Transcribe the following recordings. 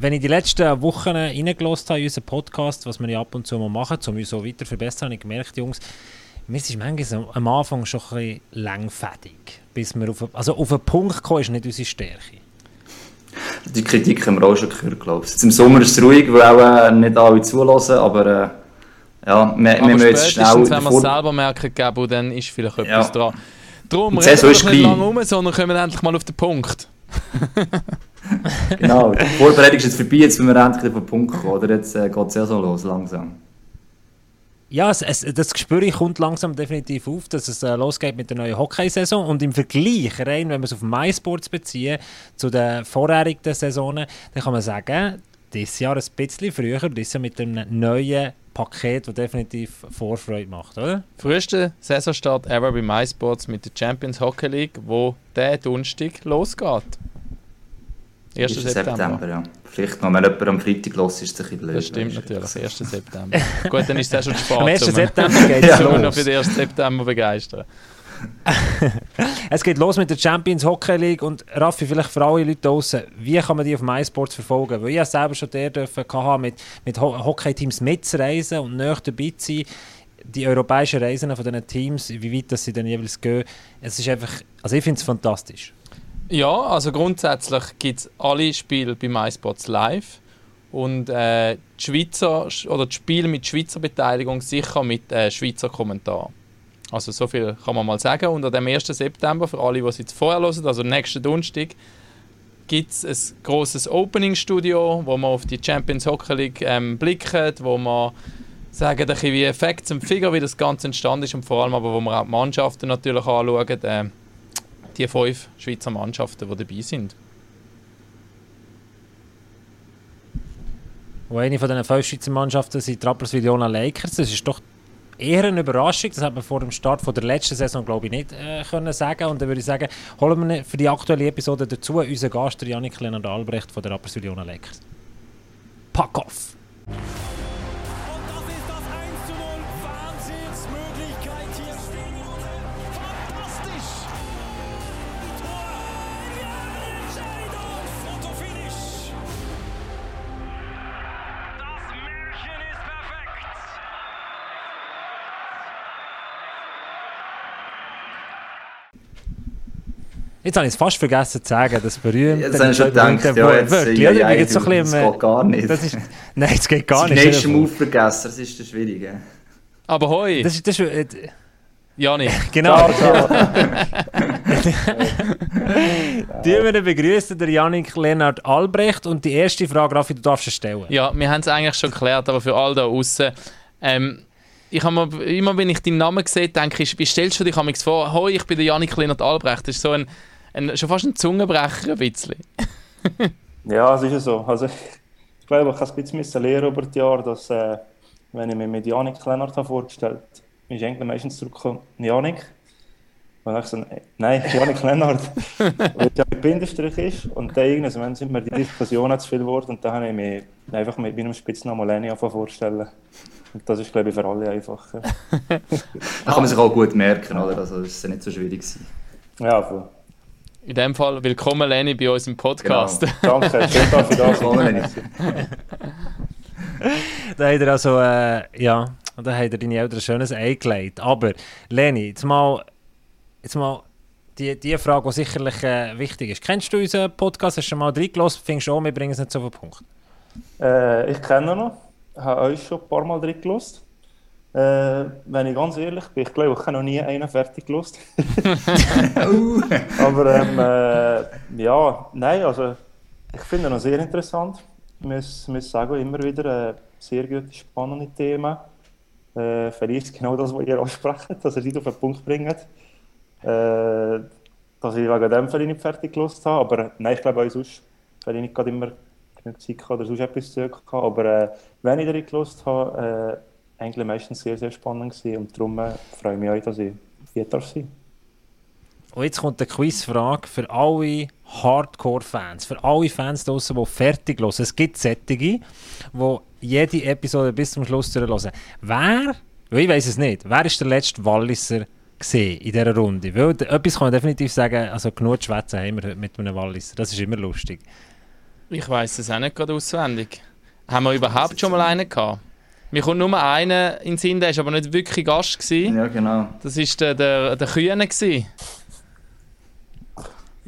wenn ich die letzten Wochen reingelost habe in unseren Podcast, was wir ja ab und zu mal machen, um uns so weiter zu verbessern, habe ich gemerkt, Jungs, mir ist manchmal am Anfang schon ein bisschen langfädig. Bis wir auf, also auf einen Punkt kommen, ist nicht unsere Stärke. Die Kritik haben wir auch schon gehört, glaube ich. Jetzt Im Sommer ist es ruhig, weil auch äh, nicht alle zulassen, aber äh, ja, wir, aber wir müssen jetzt schnell... wenn wir es selber merken, geben, dann ist vielleicht etwas ja. dran. Darum reden wir nicht lange um, sondern kommen endlich mal auf den Punkt. genau, die Vorbereitung ist jetzt vorbei, jetzt müssen wir endlich auf den Punkt kommen, oder? Jetzt äh, geht es ja so los, langsam. Ja, es, es, das Gespür kommt langsam definitiv auf, dass es äh, losgeht mit der neuen Hockeysaison und im Vergleich, rein, wenn wir es auf MySports beziehen, zu den vorherigen Saisonen, dann kann man sagen, dieses Jahr ein bisschen früher, dieses Jahr mit einem neuen Paket, das definitiv Vorfreude macht, oder? Frühester Saisonstart ever bei MySports mit der Champions Hockey League, wo der Donnerstag losgeht. 1. September. September ja. Vielleicht noch, wenn jemand am Freitag los ist, ist es ein bisschen blöd. Das stimmt natürlich, 1. September. Gut, dann ist es schon spät. Am 1. September geht es los. noch für den 1. September begeistern. es geht los mit der Champions Hockey League und Raffi, vielleicht für alle Leute draußen, wie kann man die auf MySports verfolgen? Weil ich selber schon der dürfen mit, mit Hockey-Teams mitzureisen und näher dabei zu sein. Die europäischen Reisen von diesen Teams, wie weit sie dann jeweils gehen, es ist einfach, also ich finde es fantastisch. Ja, also grundsätzlich gibt es alle Spiele bei MySports live und äh, die Schweizer oder die Spiele mit Schweizer Beteiligung sicher mit äh, Schweizer Kommentar. Also so viel kann man mal sagen. Und an dem 1. September, für alle, die es jetzt vorher hören, also nächsten Donnerstag, gibt es ein grosses Opening-Studio, wo man auf die Champions Hockey League ähm, blickt, wo man sagen, ein bisschen wie Facts und Figure, wie das Ganze entstanden ist und vor allem aber, wo man auch die Mannschaften natürlich anschauen. Äh, die fünf Schweizer Mannschaften, die dabei sind. Und eine von diesen fünf Schweizer Mannschaften sind die Rapperswil-Jona Lakers. Das ist doch eher eine Überraschung. Das hat man vor dem Start von der letzten Saison, glaube ich, nicht äh, können sagen. Und dann würde ich sagen, holen wir für die aktuelle Episode dazu unseren Gast, Janik Leonard Albrecht von der Rapperswil-Jona Lakers. Pack off! Jetzt habe ich es fast vergessen zu sagen, das berühmte. Jetzt habe ich schon gedacht, ja, jetzt, Wörtchen, ja, ja, ja, so das geht gar nicht. Das ist, nein, es geht gar das nicht. Signature Move vergessen, das ist das Schwierige. Aber hoi! Das, das, äh, Jani. Genau. Ciao, ciao. Die wir begrüßen der Janik Lennart Albrecht und die erste Frage, Raffi, du darfst stellen. Ja, wir haben es eigentlich schon geklärt, aber für all da außen. Ähm, ich habe immer wenn ich deinen Namen sehe, denke ich, wie stellst du dich vor, hoi, ich bin der Janik Lennart Albrecht. Das ist so ein, ein, schon fast ein Zungenbrecher ein bisschen. ja, es ist ja so. Also, ich glaube, ich habe ein bisschen lernen über die Jahre, dass, äh, wenn ich mich mit Janik Lennart vorgestellt habe, ist eigentlich meistens zurückgekommen, Janik. Und dann ich so, nein, Janik Lennart, weil ja mit Bindestrich ist. Und dann irgendwann sind mir die Diskussionen zu viel geworden und dann habe ich mich einfach mit meinem Spitznamen Lenny vorstellen. Und das ist, glaube ich, für alle einfacher. da kann man sich auch gut merken, oder? Also, das ist ja nicht so schwierig. Gewesen. Ja, voll. In dem Fall, willkommen Lenny bei uns im Podcast. Genau. Danke, schön, dass ich da Lenny. da hat er also, äh, ja, da hat er deine Eltern ein schönes Ei gelegt. Aber, Lenny, jetzt mal, jetzt mal die, die Frage, die sicherlich äh, wichtig ist. Kennst du unseren Podcast? Hast du schon mal reingelassen? Findest du auch, wir bringen es nicht so auf den Punkt? Äh, ich kenne ihn noch. Ich habe euch schon ein paar Mal reingelassen. Äh, wenn ich ganz ehrlich bin, ich glaube, ich habe noch nie einen fertig gelost. Aber ähm, äh, ja, nein, also ich finde ihn sehr interessant. Ich muss, muss sagen, immer wieder äh, sehr gute, spannende Themen. Äh, vielleicht genau das, was ihr ansprecht, dass ihr nicht auf den Punkt bringt. Äh, dass ich wegen dem vielleicht nicht fertig gelost habe. Aber nein, ich glaube auch sonst, weil ich nicht gerade immer genug Zeit oder sonst etwas zu tun Aber äh, wenn ich darin gelost habe, äh, eigentlich meistens sehr, sehr spannend gewesen und darum äh, freue ich mich auch, dass ich hier darf sein Und jetzt kommt eine Quizfrage für alle Hardcore-Fans, für alle Fans draußen, die fertig hören. Es gibt Sättige, die jede Episode bis zum Schluss hören. Wer, ich weiß es nicht, wer ist der letzte Walliser in dieser Runde? Weil, etwas kann man definitiv sagen, also genug Schwätzen haben wir heute mit einem Walliser. Das ist immer lustig. Ich weiß es auch nicht gerade auswendig. Haben wir überhaupt schon mal einen gehabt? Mir kommt nur einer in den Sinn, der war aber nicht wirklich Gast. Gewesen. Ja, genau. Das war der, der, der Kühne. Gewesen.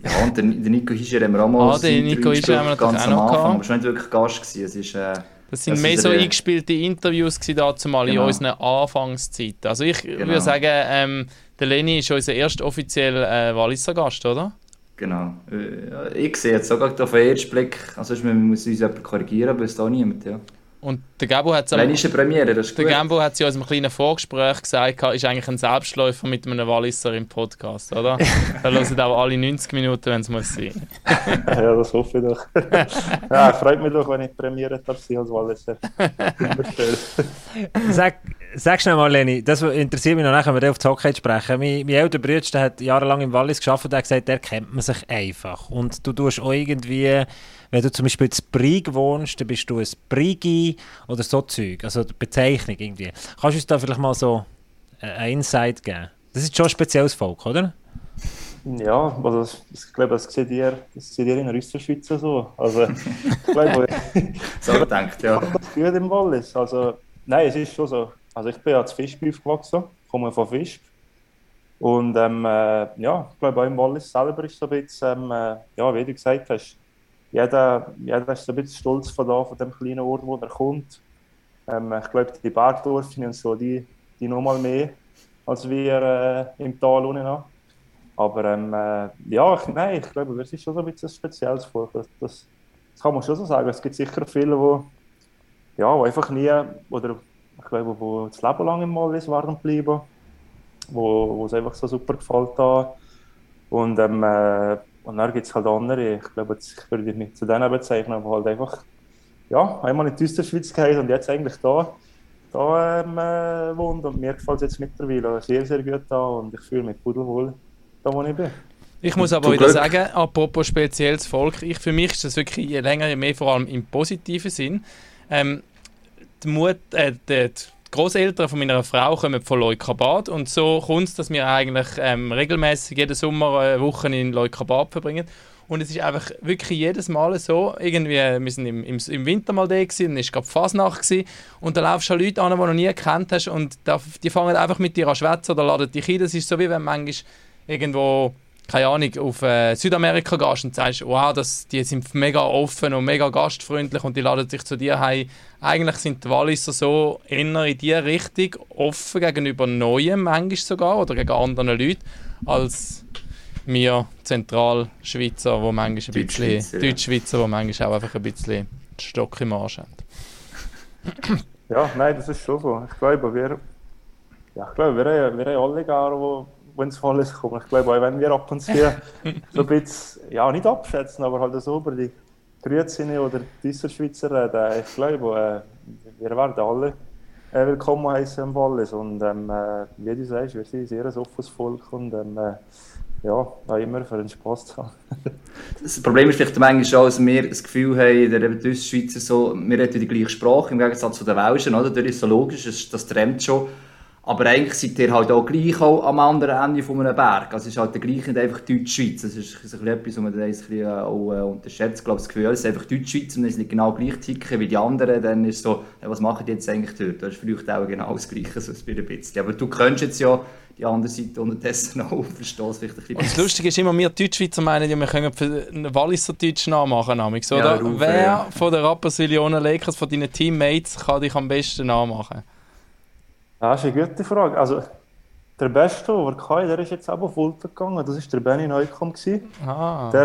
Ja, und der, der Nico Hischer haben wir auch mal Ah, den Nico Hischer haben wir natürlich auch noch Anfang, gehabt. aber schon nicht wirklich Gast gewesen. Es ist, äh, Das sind Das mehr so der- eingespielte Interviews dazu mal in Genau. unseren Anfangszeiten. Also ich Genau. würde sagen, ähm, der Leni ist unser erster offizieller äh, Walliser Gast, oder? genau. Äh, ich sehe jetzt sogar auf den ersten Blick, also man muss uns jemand korrigieren, aber es ist da niemand, ja. Und der Gabo hat es Allein ist eine Premiere, das ist Der gut. Gambo hat sie in unserem kleinen Vorgespräch gesagt, ist eigentlich ein Selbstläufer mit einem Walliser im Podcast, oder? da hören auch alle 90 Minuten, wenn es muss sein. Ja, das hoffe ich doch. ja, freut mich doch, wenn ich Premiere darf sein als Walliser. Sag, sag schnell mal, Leni, das interessiert mich noch nachher, wenn wir auf die Hockey sprechen. Mein, mein älterer Bruder der hat jahrelang im Wallis gearbeitet und hat gesagt, der kennt man sich einfach. Und du tust auch irgendwie, wenn du zum Beispiel in Brig wohnst, dann bist du ein Brigi oder so Zeug. Also die Bezeichnung irgendwie. Kannst du uns da vielleicht mal so äh, ein Insight geben? Das ist schon ein spezielles Volk, oder? Ja, also das, ich glaube, das seht ihr, das seht ihr in der Österschweiz so. Also, ich glaube, So gedacht, ja. das gut im Wallis. Also, nein, es ist schon so. Also, ich bin ja zu Fischby aufgewachsen, komme von Fischb. Und ähm, äh, ja, ich glaube, auch im Wallis selber ist so ein bisschen, ähm, äh, ja, wie du gesagt hast, jeder, jeder ist ein bisschen stolz von, da, von dem kleinen Ort, wo er kommt. Ähm, ich glaube, die Bergdorfen und so, die, die noch mal mehr als wir äh, im Tal unten. Aber ähm, äh, ja, ich, nein, ich glaube, es ist schon ein bisschen ein spezielles Volk. Das, das, das kann man schon so sagen. Es gibt sicher viele, die ja, wo einfach nie, oder ich glaube, wo das Leben lang im Wallis waren bleiben, wo, wo es einfach so super gefällt da. Und, ähm, äh, und dann gibt es halt andere, ich glaube, jetzt- ich würde mich zu denen bezeichnen, die halt einfach ja, einmal in die Österschweiz gehabt und jetzt eigentlich da, da ähm, äh, wohnt. Und mir gefällt es jetzt mittlerweile sehr, sehr gut da und ich fühle mich pudelwohl da, wo ich bin. Ich muss aber Zum wieder Glück. sagen, apropos spezielles Volk, ich, für mich ist das wirklich je länger, je mehr vor allem im positiven Sinn. Ähm, die, Mut, äh, die Großeltern von meiner Frau kommen von Leukabad und so kommt es, dass wir eigentlich ähm, regelmäßig jeden Sommer äh, Wochen in Leukabad verbringen. Und es ist einfach wirklich jedes Mal so, irgendwie, wir sind im, im, im Winter mal da gewesen, dann ist gerade Fasnacht gewesen, und da laufst du an Leute an, die du noch nie gekannt hast und da, die fangen einfach mit dir an schwätzen oder laden dich ein. Das ist so, wie wenn manchmal irgendwo keine Ahnung, auf äh, Südamerika gehst und sagst, wow, das, die sind mega offen und mega gastfreundlich und die laden dich zu dir heim. Eigentlich sind die Walliser so eher in die Richtung offen gegenüber Neuem, manchmal sogar, oder gegen anderen Leuten, als wir Zentralschweizer, wo manchmal ein bisschen, Deutschschweizer, ja. Deutschschweizer, wo manchmal auch einfach ein bisschen den Stock im Arsch haben. Ja, nein, das ist schon so. Ich glaube, wir, ja, ich glaube, wir, haben- wir haben alle gerne, wo, wenn es voll ist, kommen. Ich glaube, auch wenn wir ab und zu so ein bisschen, ja, nicht abschätzen, aber halt so über die Grüezi oder die Schweizer reden, ich glaube, äh, wir werden alle äh, willkommen heißen im Wallis. Und ähm, äh, wie du sagst, wir sind sehr ein offenes Volk und ähm, äh, ja, auch immer für den Spaß zu haben. Das Problem ist vielleicht manchmal schon, dass wir das Gefühl haben, der Ostschweizer so, wir reden die gleiche Sprache, im Gegensatz zu den Welschen, oder? Das ist so logisch, das, das trennt schon. Aber eigentlich seid ihr halt auch gleich auch am anderen Ende von einem Berg. Also es ist halt der gleiche, nicht einfach Deutschschweiz. Das ist ein etwas, was man dann ein bisschen auch äh, unterschätzt. Ich glaube, das Gefühl, es ist einfach Deutschschweiz und wenn sie nicht genau gleich ticken wie die anderen, dann ist es so, ja, was machen die jetzt eigentlich dort? Das ist vielleicht auch genau das Gleiche, so ein bisschen. Aber du kennst jetzt ja die andere Seite unterdessen auch und verstehst vielleicht ein bisschen Und das Lustige ist immer, wir Deutschschweizer meinen, ja, wir können für einen Walliser Deutsch nachmachen, namens, Ja, oder? Rufe, Wer ja. von den Rapperswil-Ionen Lakers, von deinen Teammates, kann dich am besten nachmachen? Ja, das ist eine gute Frage. Also, der Beste, den wir hatten, der ist jetzt auch auf Fulton gegangen. Das war der Benny Neukomm. Ah. Der,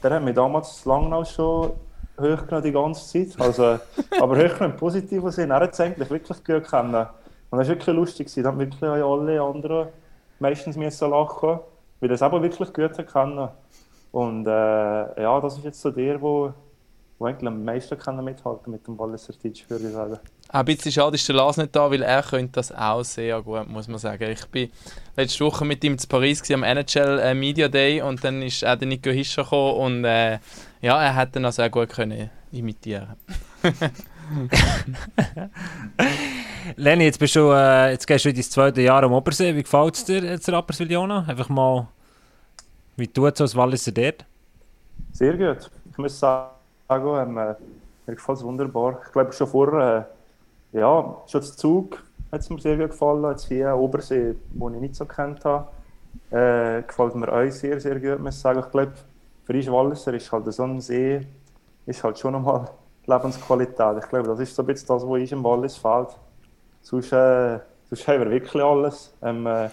der hat mich damals Langnau schon hochgenommen die ganze Zeit. Also, aber hochgenommen im positiven Sinn. Er hat es eigentlich wirklich gut kennen. Und das war wirklich lustig. Da haben wirklich alle anderen meistens müssen lachen, weil er es aber wirklich gut kennen. Und äh, ja, das ist jetzt so der, wo, wo eigentlich am meisten kann mithalten mit dem Walliser Deutsch, würde ich sagen. Auch ein bisschen schade ist der Lars nicht da, weil er könnte das auch sehr gut, muss man sagen. Ich bin letzte Woche mit ihm zu Paris gewesen, am NHL äh, Media Day und dann ist auch der Nico Hischer gekommen und äh, ja, er hat dann auch sehr gut können imitieren. Lenny, jetzt, bist du, äh, jetzt gehst du in dein zweite Jahr am Obersee. Wie gefällt es dir jetzt Rapperswil-Jona? Einfach mal, wie tut es als Walliser dort? Sehr gut. Ich muss sagen, Ähm, äh, mir gefällt es wunderbar. Ich glaube schon vorher, äh, ja, schon der Zug hat es mir sehr gut gefallen. Jetzt hier Obersee, wo ich nicht so kennt habe, äh, gefällt mir auch sehr, sehr gut, muss ich sagen. Ich glaube, für uns Walliser ist halt so ein See, ist halt schon nochmal Lebensqualität. Ich glaube, das ist so ein bisschen das, was uns im Wallis fehlt. Sonst, äh, sonst haben wir wirklich alles. Ähm, äh,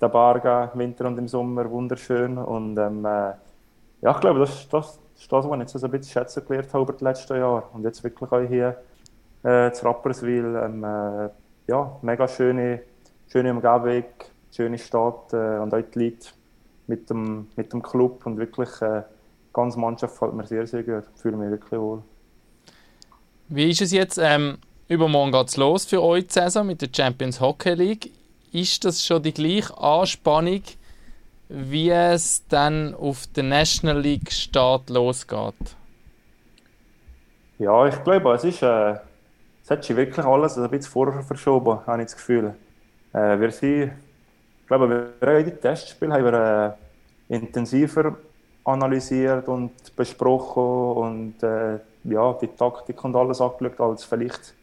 der Barga im Winter und im Sommer wunderschön. Und ähm, äh, ja, ich glaube, das, das ist das, was ich jetzt so ein bisschen schätzen gelernt habe über die letzten Jahre. Und jetzt wirklich auch hier äh, zu Rapperswil. Ähm, äh, ja, mega schöne, schöne Umgebung, schöne Stadt äh, und auch die Leute mit dem, mit dem Club und wirklich äh, ganze Mannschaft fällt mir sehr, sehr gut. Ich fühle mich wirklich wohl. Wie ist es jetzt? Ähm, übermorgen geht es los für euch Saison mit der Champions Hockey League. Ist das schon die gleiche Anspannung, wie es dann auf der National League Start losgeht? Ja, ich glaube, es ist, äh, es hat sich wirklich alles ein bisschen vorher verschoben, habe ich das Gefühl. Äh, wir sind, ich glaube, wir haben die Testspiele haben wir, äh, intensiver analysiert und besprochen und äh, ja, die Taktik und alles angeschaut als vielleicht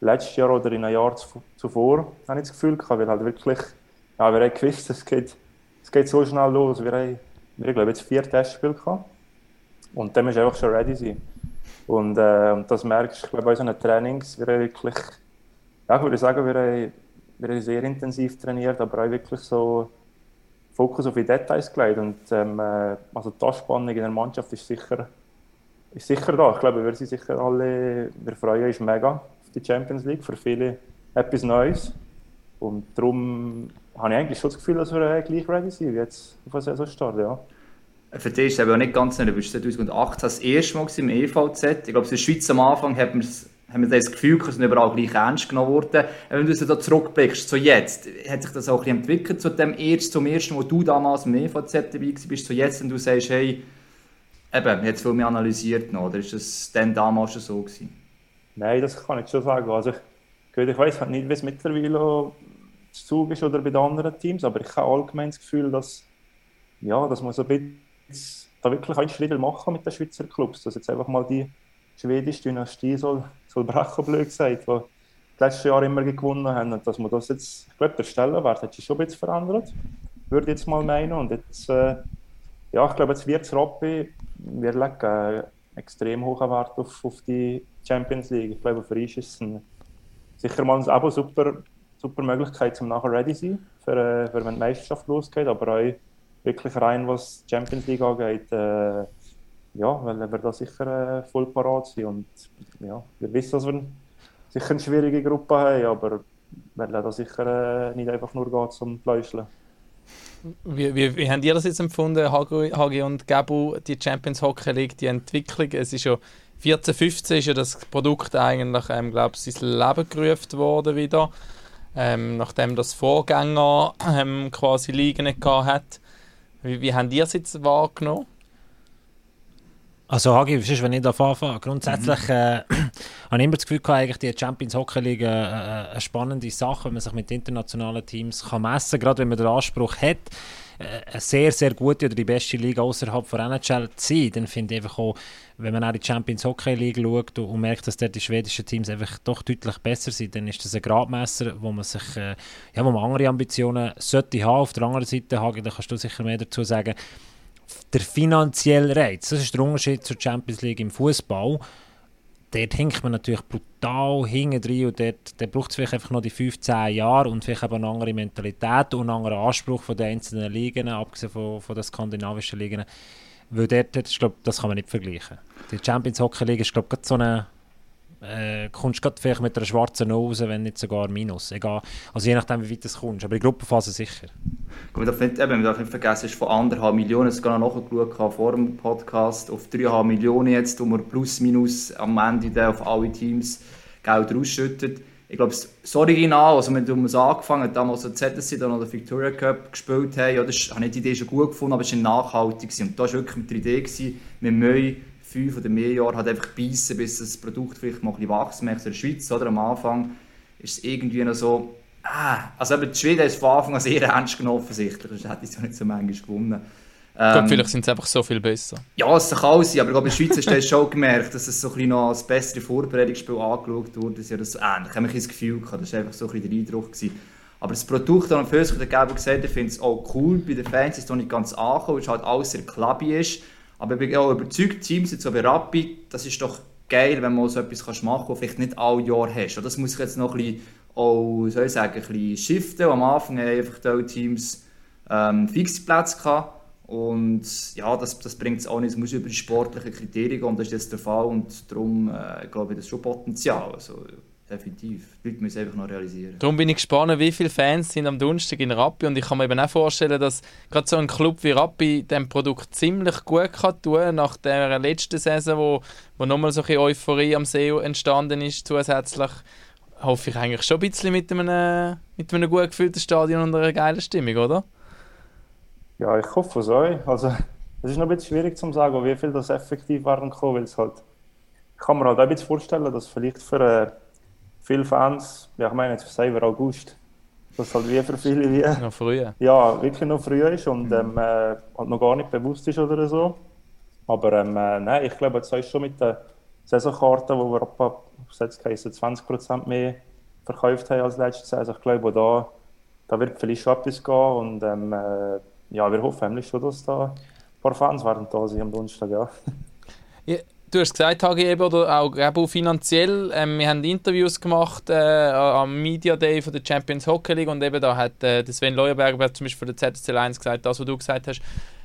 letztes Jahr oder in einem Jahr zuvor, habe ich das Gefühl gehabt, weil halt wirklich, ja, wir haben gewusst, es geht, es geht so schnell los. Wir haben, wir haben jetzt vier Testspiele gehabt und dann musst einfach schon ready sein. Und, äh, das merkst du, ich bei unseren Trainings, wir haben wirklich, ja, ich würde sagen, wir haben, wir haben sehr intensiv trainiert, aber auch wirklich so Fokus auf die Details gelegt. Und ähm, äh, also die Anspannung in der Mannschaft ist sicher, ist sicher da. Ich glaube, wir sind sicher alle, wir freuen uns mega auf die Champions League, für viele etwas Neues. Und darum habe ich eigentlich schon das Gefühl, dass wir äh, gleich ready sind, wie jetzt auf der Saisonstart, ja. Für dich ist es aber nicht ganz neu. Du bist 2018 das erste Mal im EVZ. Ich glaube, in der Schweiz am Anfang hat man haben wir das Gefühl, dass wir überall gleich ernst genommen worden. Wenn du so zurückblickst, so jetzt, hat sich das auch ein bisschen entwickelt zu dem ersten, zum ersten, wo du damals im EVZ dabei bist, so jetzt, und du sagst, hey, eben, jetzt viel mehr analysiert noch, oder ist das denn damals schon so gewesen? Nein, das kann ich schon sagen. Also ich, ich weiß halt nicht, wie es mittlerweile zu Zug ist oder bei den anderen Teams, aber ich habe allgemein das Gefühl, dass, ja, dass man so ein bisschen da wirklich einen Schritt machen mit den Schweizer Clubs, dass jetzt einfach mal die schwedische Dynastie soll, soll brechen, blöd gesagt, die das letzte Jahr immer gewonnen haben. Und dass man das jetzt, ich glaube, der Stellenwert hat sich schon ein bisschen verändert, würde ich jetzt mal meinen. Und jetzt, äh, ja, ich glaube, jetzt wird es Rappi, wir legen extrem hohen Wert auf, auf die Champions League. Ich glaube, für uns ist es ein, sicher mal eine super, super Möglichkeit, um nachher ready zu sein, für, äh, für wenn die Meisterschaft losgeht, aber auch wirklich rein, was die Champions League angeht, äh, ja, weil wir da sicher äh, voll parat sind. Und ja, wir wissen, dass wir sicher eine schwierige Gruppe haben, aber weil da sicher äh, nicht einfach nur geht zum Fleischeln. Wie, wie, wie habt ihr das jetzt empfunden, Hagi und Gabu, die Champions Hockey League, die Entwicklung? Es ist ja 14, 15 ist ja das Produkt eigentlich, ähm, glaube ich, ins Leben gerufen worden wieder, ähm, nachdem das Vorgänger ähm, quasi Ligen nicht hat. Wie, wie habt ihr es jetzt wahrgenommen? Also Hagi, wenn ich da anfange, grundsätzlich mhm. äh, habe ich immer das Gefühl gehabt, eigentlich die Champions Hockey League äh, äh, eine spannende Sache, wenn man sich mit internationalen Teams kann messen kann, gerade wenn man den Anspruch hat, eine sehr, sehr gute oder die beste Liga außerhalb von NHL zu sein, dann finde ich einfach auch, wenn man auch die Champions Hockey League schaut und, merkt, dass dort die schwedischen Teams einfach doch deutlich besser sind, dann ist das ein Gradmesser, wo man sich, äh, ja, wo man andere Ambitionen sollte haben. Auf der anderen Seite, Hagi, da kannst du sicher mehr dazu sagen, der finanzielle Reiz, das ist der Unterschied zur Champions League im Fußball. Dort hinkt man natürlich brutal hinten drin und dort, dort braucht es vielleicht einfach noch die 15 Jahre und vielleicht eben eine andere Mentalität und einen anderen Anspruch von den einzelnen Ligen, abgesehen von, von den skandinavischen Ligen. Weil dort, dort ich glaube, das kann man nicht vergleichen. Die Champions Hockey League ist, glaube ich, so eine äh, kommst du vielleicht mit einer schwarzen Nose, wenn nicht sogar Minus. Egal. Also je nachdem, wie weit du kommst. Aber in Gruppenphase sicher. Man darf eben, man darf vergessen, es ist von anderthalb Millionen, das gerade nachgeschaut vor dem Podcast, auf 3,5 Millionen jetzt, wo man plus minus am Ende auf alle Teams Geld rausschüttet. Ich glaube, das Original, also wenn wir angefangen haben, damals so ZSC dann oder Victoria Cup gespielt haben, ja, das habe ich die Idee schon gut gefunden, aber es war nachhaltig. Und das war wirklich mit der Idee, gewesen, mit Möi fünf oder mehr Jahren halt einfach beißen, bis das Produkt vielleicht mal ein bisschen wächst. in der Schweiz, oder? Am Anfang ist es irgendwie noch so, ah, also eben die Schweden ist von Anfang an sehr ernst genommen offensichtlich, sonst hätte ich es nicht so manchmal gewonnen. Ähm, glaube, vielleicht sind sie einfach so viel besser. Ja, es kann auch sein, aber ich glaube, in der Schweiz hast du schon gemerkt, dass es so ein bisschen noch als bessere Vorbereitungsspiel angeschaut wurde. Das ist ja das ähnlich. Ich habe mich das Gefühl gehabt, das war einfach so ein bisschen der Eindruck. Gewesen. Aber das Produkt an und für sich, der Geber gesagt, ich finde es auch cool. Bei den Fans ist es noch nicht ganz angekommen, weil es halt alles sehr klabby ist. Aber ich bin auch überzeugt, Teams jetzt so wie Rapid, das ist doch geil, wenn man so etwas machen kann, was vielleicht nicht alle Jahre hast. Und das muss ich jetzt noch ein bisschen, auch, soll ich sagen, ein bisschen shiften. Am Anfang haben einfach die Teams ähm, fixe Plätze gehabt. Und ja, das, das bringt es auch nicht. Es muss über die sportlichen Kriterien gehen. Und das ist jetzt der Fall. Und darum äh, glaube ich, das ist schon Potenzial. Also, definitiv. Die Leute müssen einfach noch realisieren. Darum bin ich gespannt, wie viele Fans sind am Donnerstag in Rappi. Und ich kann mir eben auch vorstellen, dass gerade so ein Club wie Rappi dem Produkt ziemlich gut kann tun nach der letzten Saison, wo, wo nochmal so ein Euphorie am See entstanden ist, zusätzlich hoffe ich eigentlich schon ein bisschen mit einem, mit einem gut gefüllten Stadion und einer geilen Stimmung, oder? Ja, ich hoffe es auch. Also, es ist noch ein bisschen schwierig zu sagen, wie viel das effektiv waren weil es halt, ich kann mir halt auch ein bisschen vorstellen, dass vielleicht für äh, viele Fans, ja ich meine jetzt für selber August, dass halt wie für viele wie, noch früher. Ja, wirklich noch früher ist und ähm, äh, halt noch gar nicht bewusst ist oder so. Aber ähm, äh, nein, ich glaube, jetzt ist schon mit den Saisonkarte, wo wir etwa 20% mehr verkauft haben als letzte Saison, ich glaube, da, da wird vielleicht schon etwas gehen und ähm, äh, ja, wir hoffen schon, dass da ein paar Fans werden da sind am Donnerstag, ja. ja. Du hast gesagt, Hagi, eben, oder auch, auch finanziell, ähm, wir haben Interviews gemacht äh, am Media Day von der Champions Hockey League und eben da hat äh, Sven Leuerberger zum Beispiel von der ZSL 1 gesagt, das, was du gesagt hast,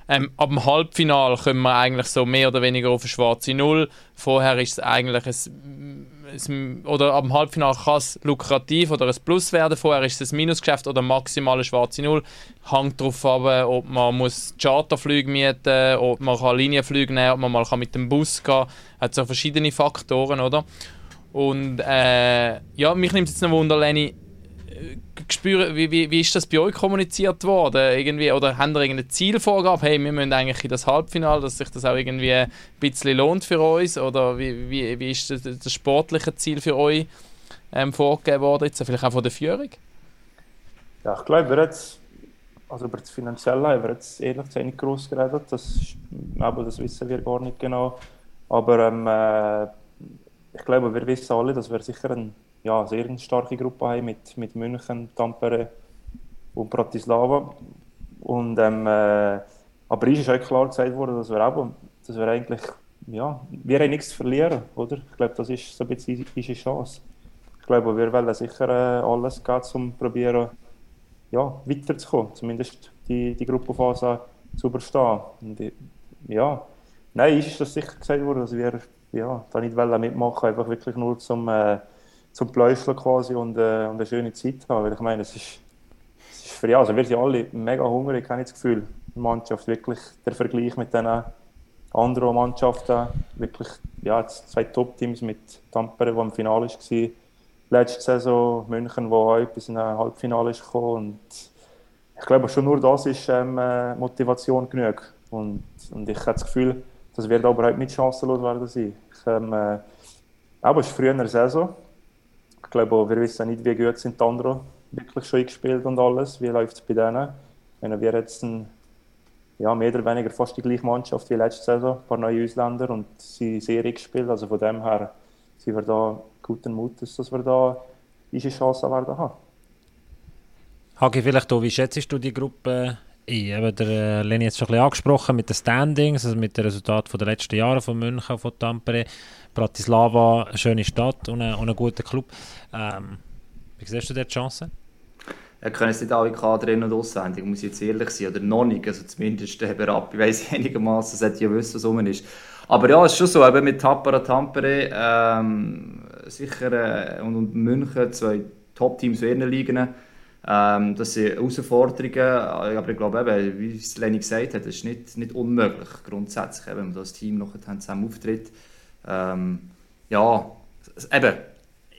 ähm, ab dem Halbfinale kommen wir eigentlich so mehr oder weniger auf eine schwarze Null. Vorher ist es eigentlich ein oder dem Halbfinale kann es lukrativ oder ein Plus werden. Vorher ist es ein Minusgeschäft oder maximale schwarze Null. Hängt darauf ab, ob man muss Charterflüge mieten, ob man kann Linienflüge nehmen, ob man mal mit dem Bus gehen. Hat so verschiedene Faktoren, oder? Und äh, ja, mich nimmt es jetzt noch Wunder, Lenny, spüren, wie, wie, wie ist das bei euch kommuniziert worden? Irgendwie, oder haben ihr irgendeine Zielvorgabe? Hey, wir müssen eigentlich in das Halbfinale, dass sich das auch irgendwie ein bisschen lohnt für uns? Oder wie, wie, wie ist das, das sportliche Ziel für euch ähm, vorgegeben worden? Jetzt vielleicht auch von der Führung? Ja, ich glaube, wir jetzt, also über das Finanzielle haben wir jetzt ehrlich gesagt nicht groß geredet. Das, aber das wissen wir gar nicht genau. Aber ähm, äh, ich glaube, wir wissen alle, dass wir sicher ein ja, sehr eine starke Gruppe haben mit, mit München, Tampere und Bratislava. Und, ähm, äh, aber es ist auch klar gesagt worden, dass wir, auch, dass wir eigentlich, ja, wir haben nichts zu verlieren, oder? Ich glaube, das ist so ein bisschen unsere Chance. Ich glaube, wir wollen sicher äh, alles geben, um probieren, ja, weiterzukommen, zumindest die, die Gruppenphase zu überstehen. Und, ja, nein, ist das sicher gesagt worden, dass wir ja, da nicht mitmachen einfach wirklich nur zum äh, zum Pläuscheln quasi und, äh, und eine schöne Zeit haben. Weil ich meine, es ist, es ist für also wir sind alle mega hungrig, habe ich das Gefühl. Die Mannschaft, wirklich der Vergleich mit den anderen Mannschaften, wirklich ja, zwei Top-Teams mit Tampere, die im Finale war. Letzte Saison München, wo auch bis in ein Halbfinale gekommen. Und ich glaube, schon nur das ist ähm, äh, Motivation genug. Und, und ich habe das Gefühl, das wird aber halt nicht chancenlos werden sein. Ich, ähm, äh, aber es ist früher in der Saison ich glaube, wir wissen nicht, wie gut sind die anderen wirklich schon gespielt und alles. Wie läuft es bei denen? Wenn wir jetzt ein, ja, mehr oder weniger fast die gleiche Mannschaft wie letzte Saison, ein paar neue Ausländer und sie Serie gespielt. Also von dem her sind wir da guten Mutes, dass wir da diese Chance werden haben. Hagi, vielleicht auch, wie schätzt du die Gruppe ein? Eben der äh, hat es schon ein bisschen angesprochen mit den Standings, also mit den Resultaten der letzten Jahre von München, von Tampere. Bratislava, eine schöne Stadt und ein, und ein guter Club. Ähm, wie siehst du die Chancen? Ich kann jetzt nicht alle Kader in- und auswendig, muss ich jetzt ehrlich sein, oder noch nicht, also zumindest der Berab, ich weiss einigermaßen, sollte ja wissen, was rum ist. Aber ja, es ist schon so, eben mit Tappara Tampere, ähm, sicher, äh, und, und München, zwei Top-Teams in ihren Ligen, ähm, das sind Herausforderungen, aber ich glaube eben, wie es Lenny gesagt hat, das ist nicht, nicht unmöglich, grundsätzlich, wenn man das Team noch zusammen auftritt. Ähm, ja, eben,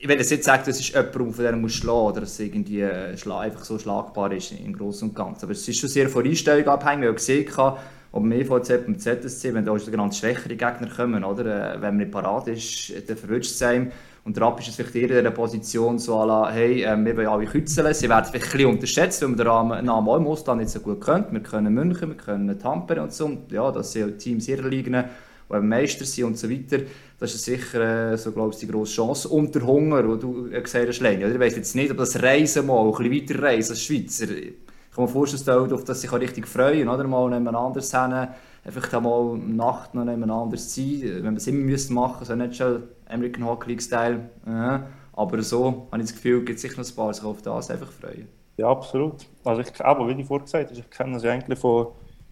ich will jetzt sagen, das ist jemand, von dem muss schlagen oder dass es irgendwie äh, einfach so schlagbar ist im Großen und Ganzen. Aber es ist schon sehr von Einstellung abhängig. Wir haben gesehen, ob im EVZ und ZSC, wenn da sogenannte schwächere Gegner kommen, oder? Äh, wenn man nicht parat ist, dann verwünscht es einem. Und der Rapp ist es vielleicht eher in einer Position so à la, hey, äh, wir wollen alle kützeln. Sie werden vielleicht ein bisschen unterschätzt, weil wir den Namen auch im Ausland nicht so gut können. Wir können München, wir können Tampere und so. Ja, das sind Teams ihrer Ligen, die Meister sind und so weiter. Das ist sicher, äh, so glaube ich, die grosse Chance. Und der Hunger, den du äh, gesagt hast, Leni. Ich weiss jetzt nicht, ob das Reisen mal, ein bisschen weiter reisen als Schweizer. Ich kann mir vorstellen, auf das sich richtig freuen, oder? Mal nebeneinander hin einfach mal Nacht noch nebeneinander sein. Wenn wir es immer müssen machen, so nicht schon American Hockey League Style. Äh, aber so habe ich das Gefühl, gibt es sicher noch ein paar, sich auf das einfach freuen. Ja, absolut. Also ich, aber wie ich vorher gesagt habe, ich kenne das eigentlich von,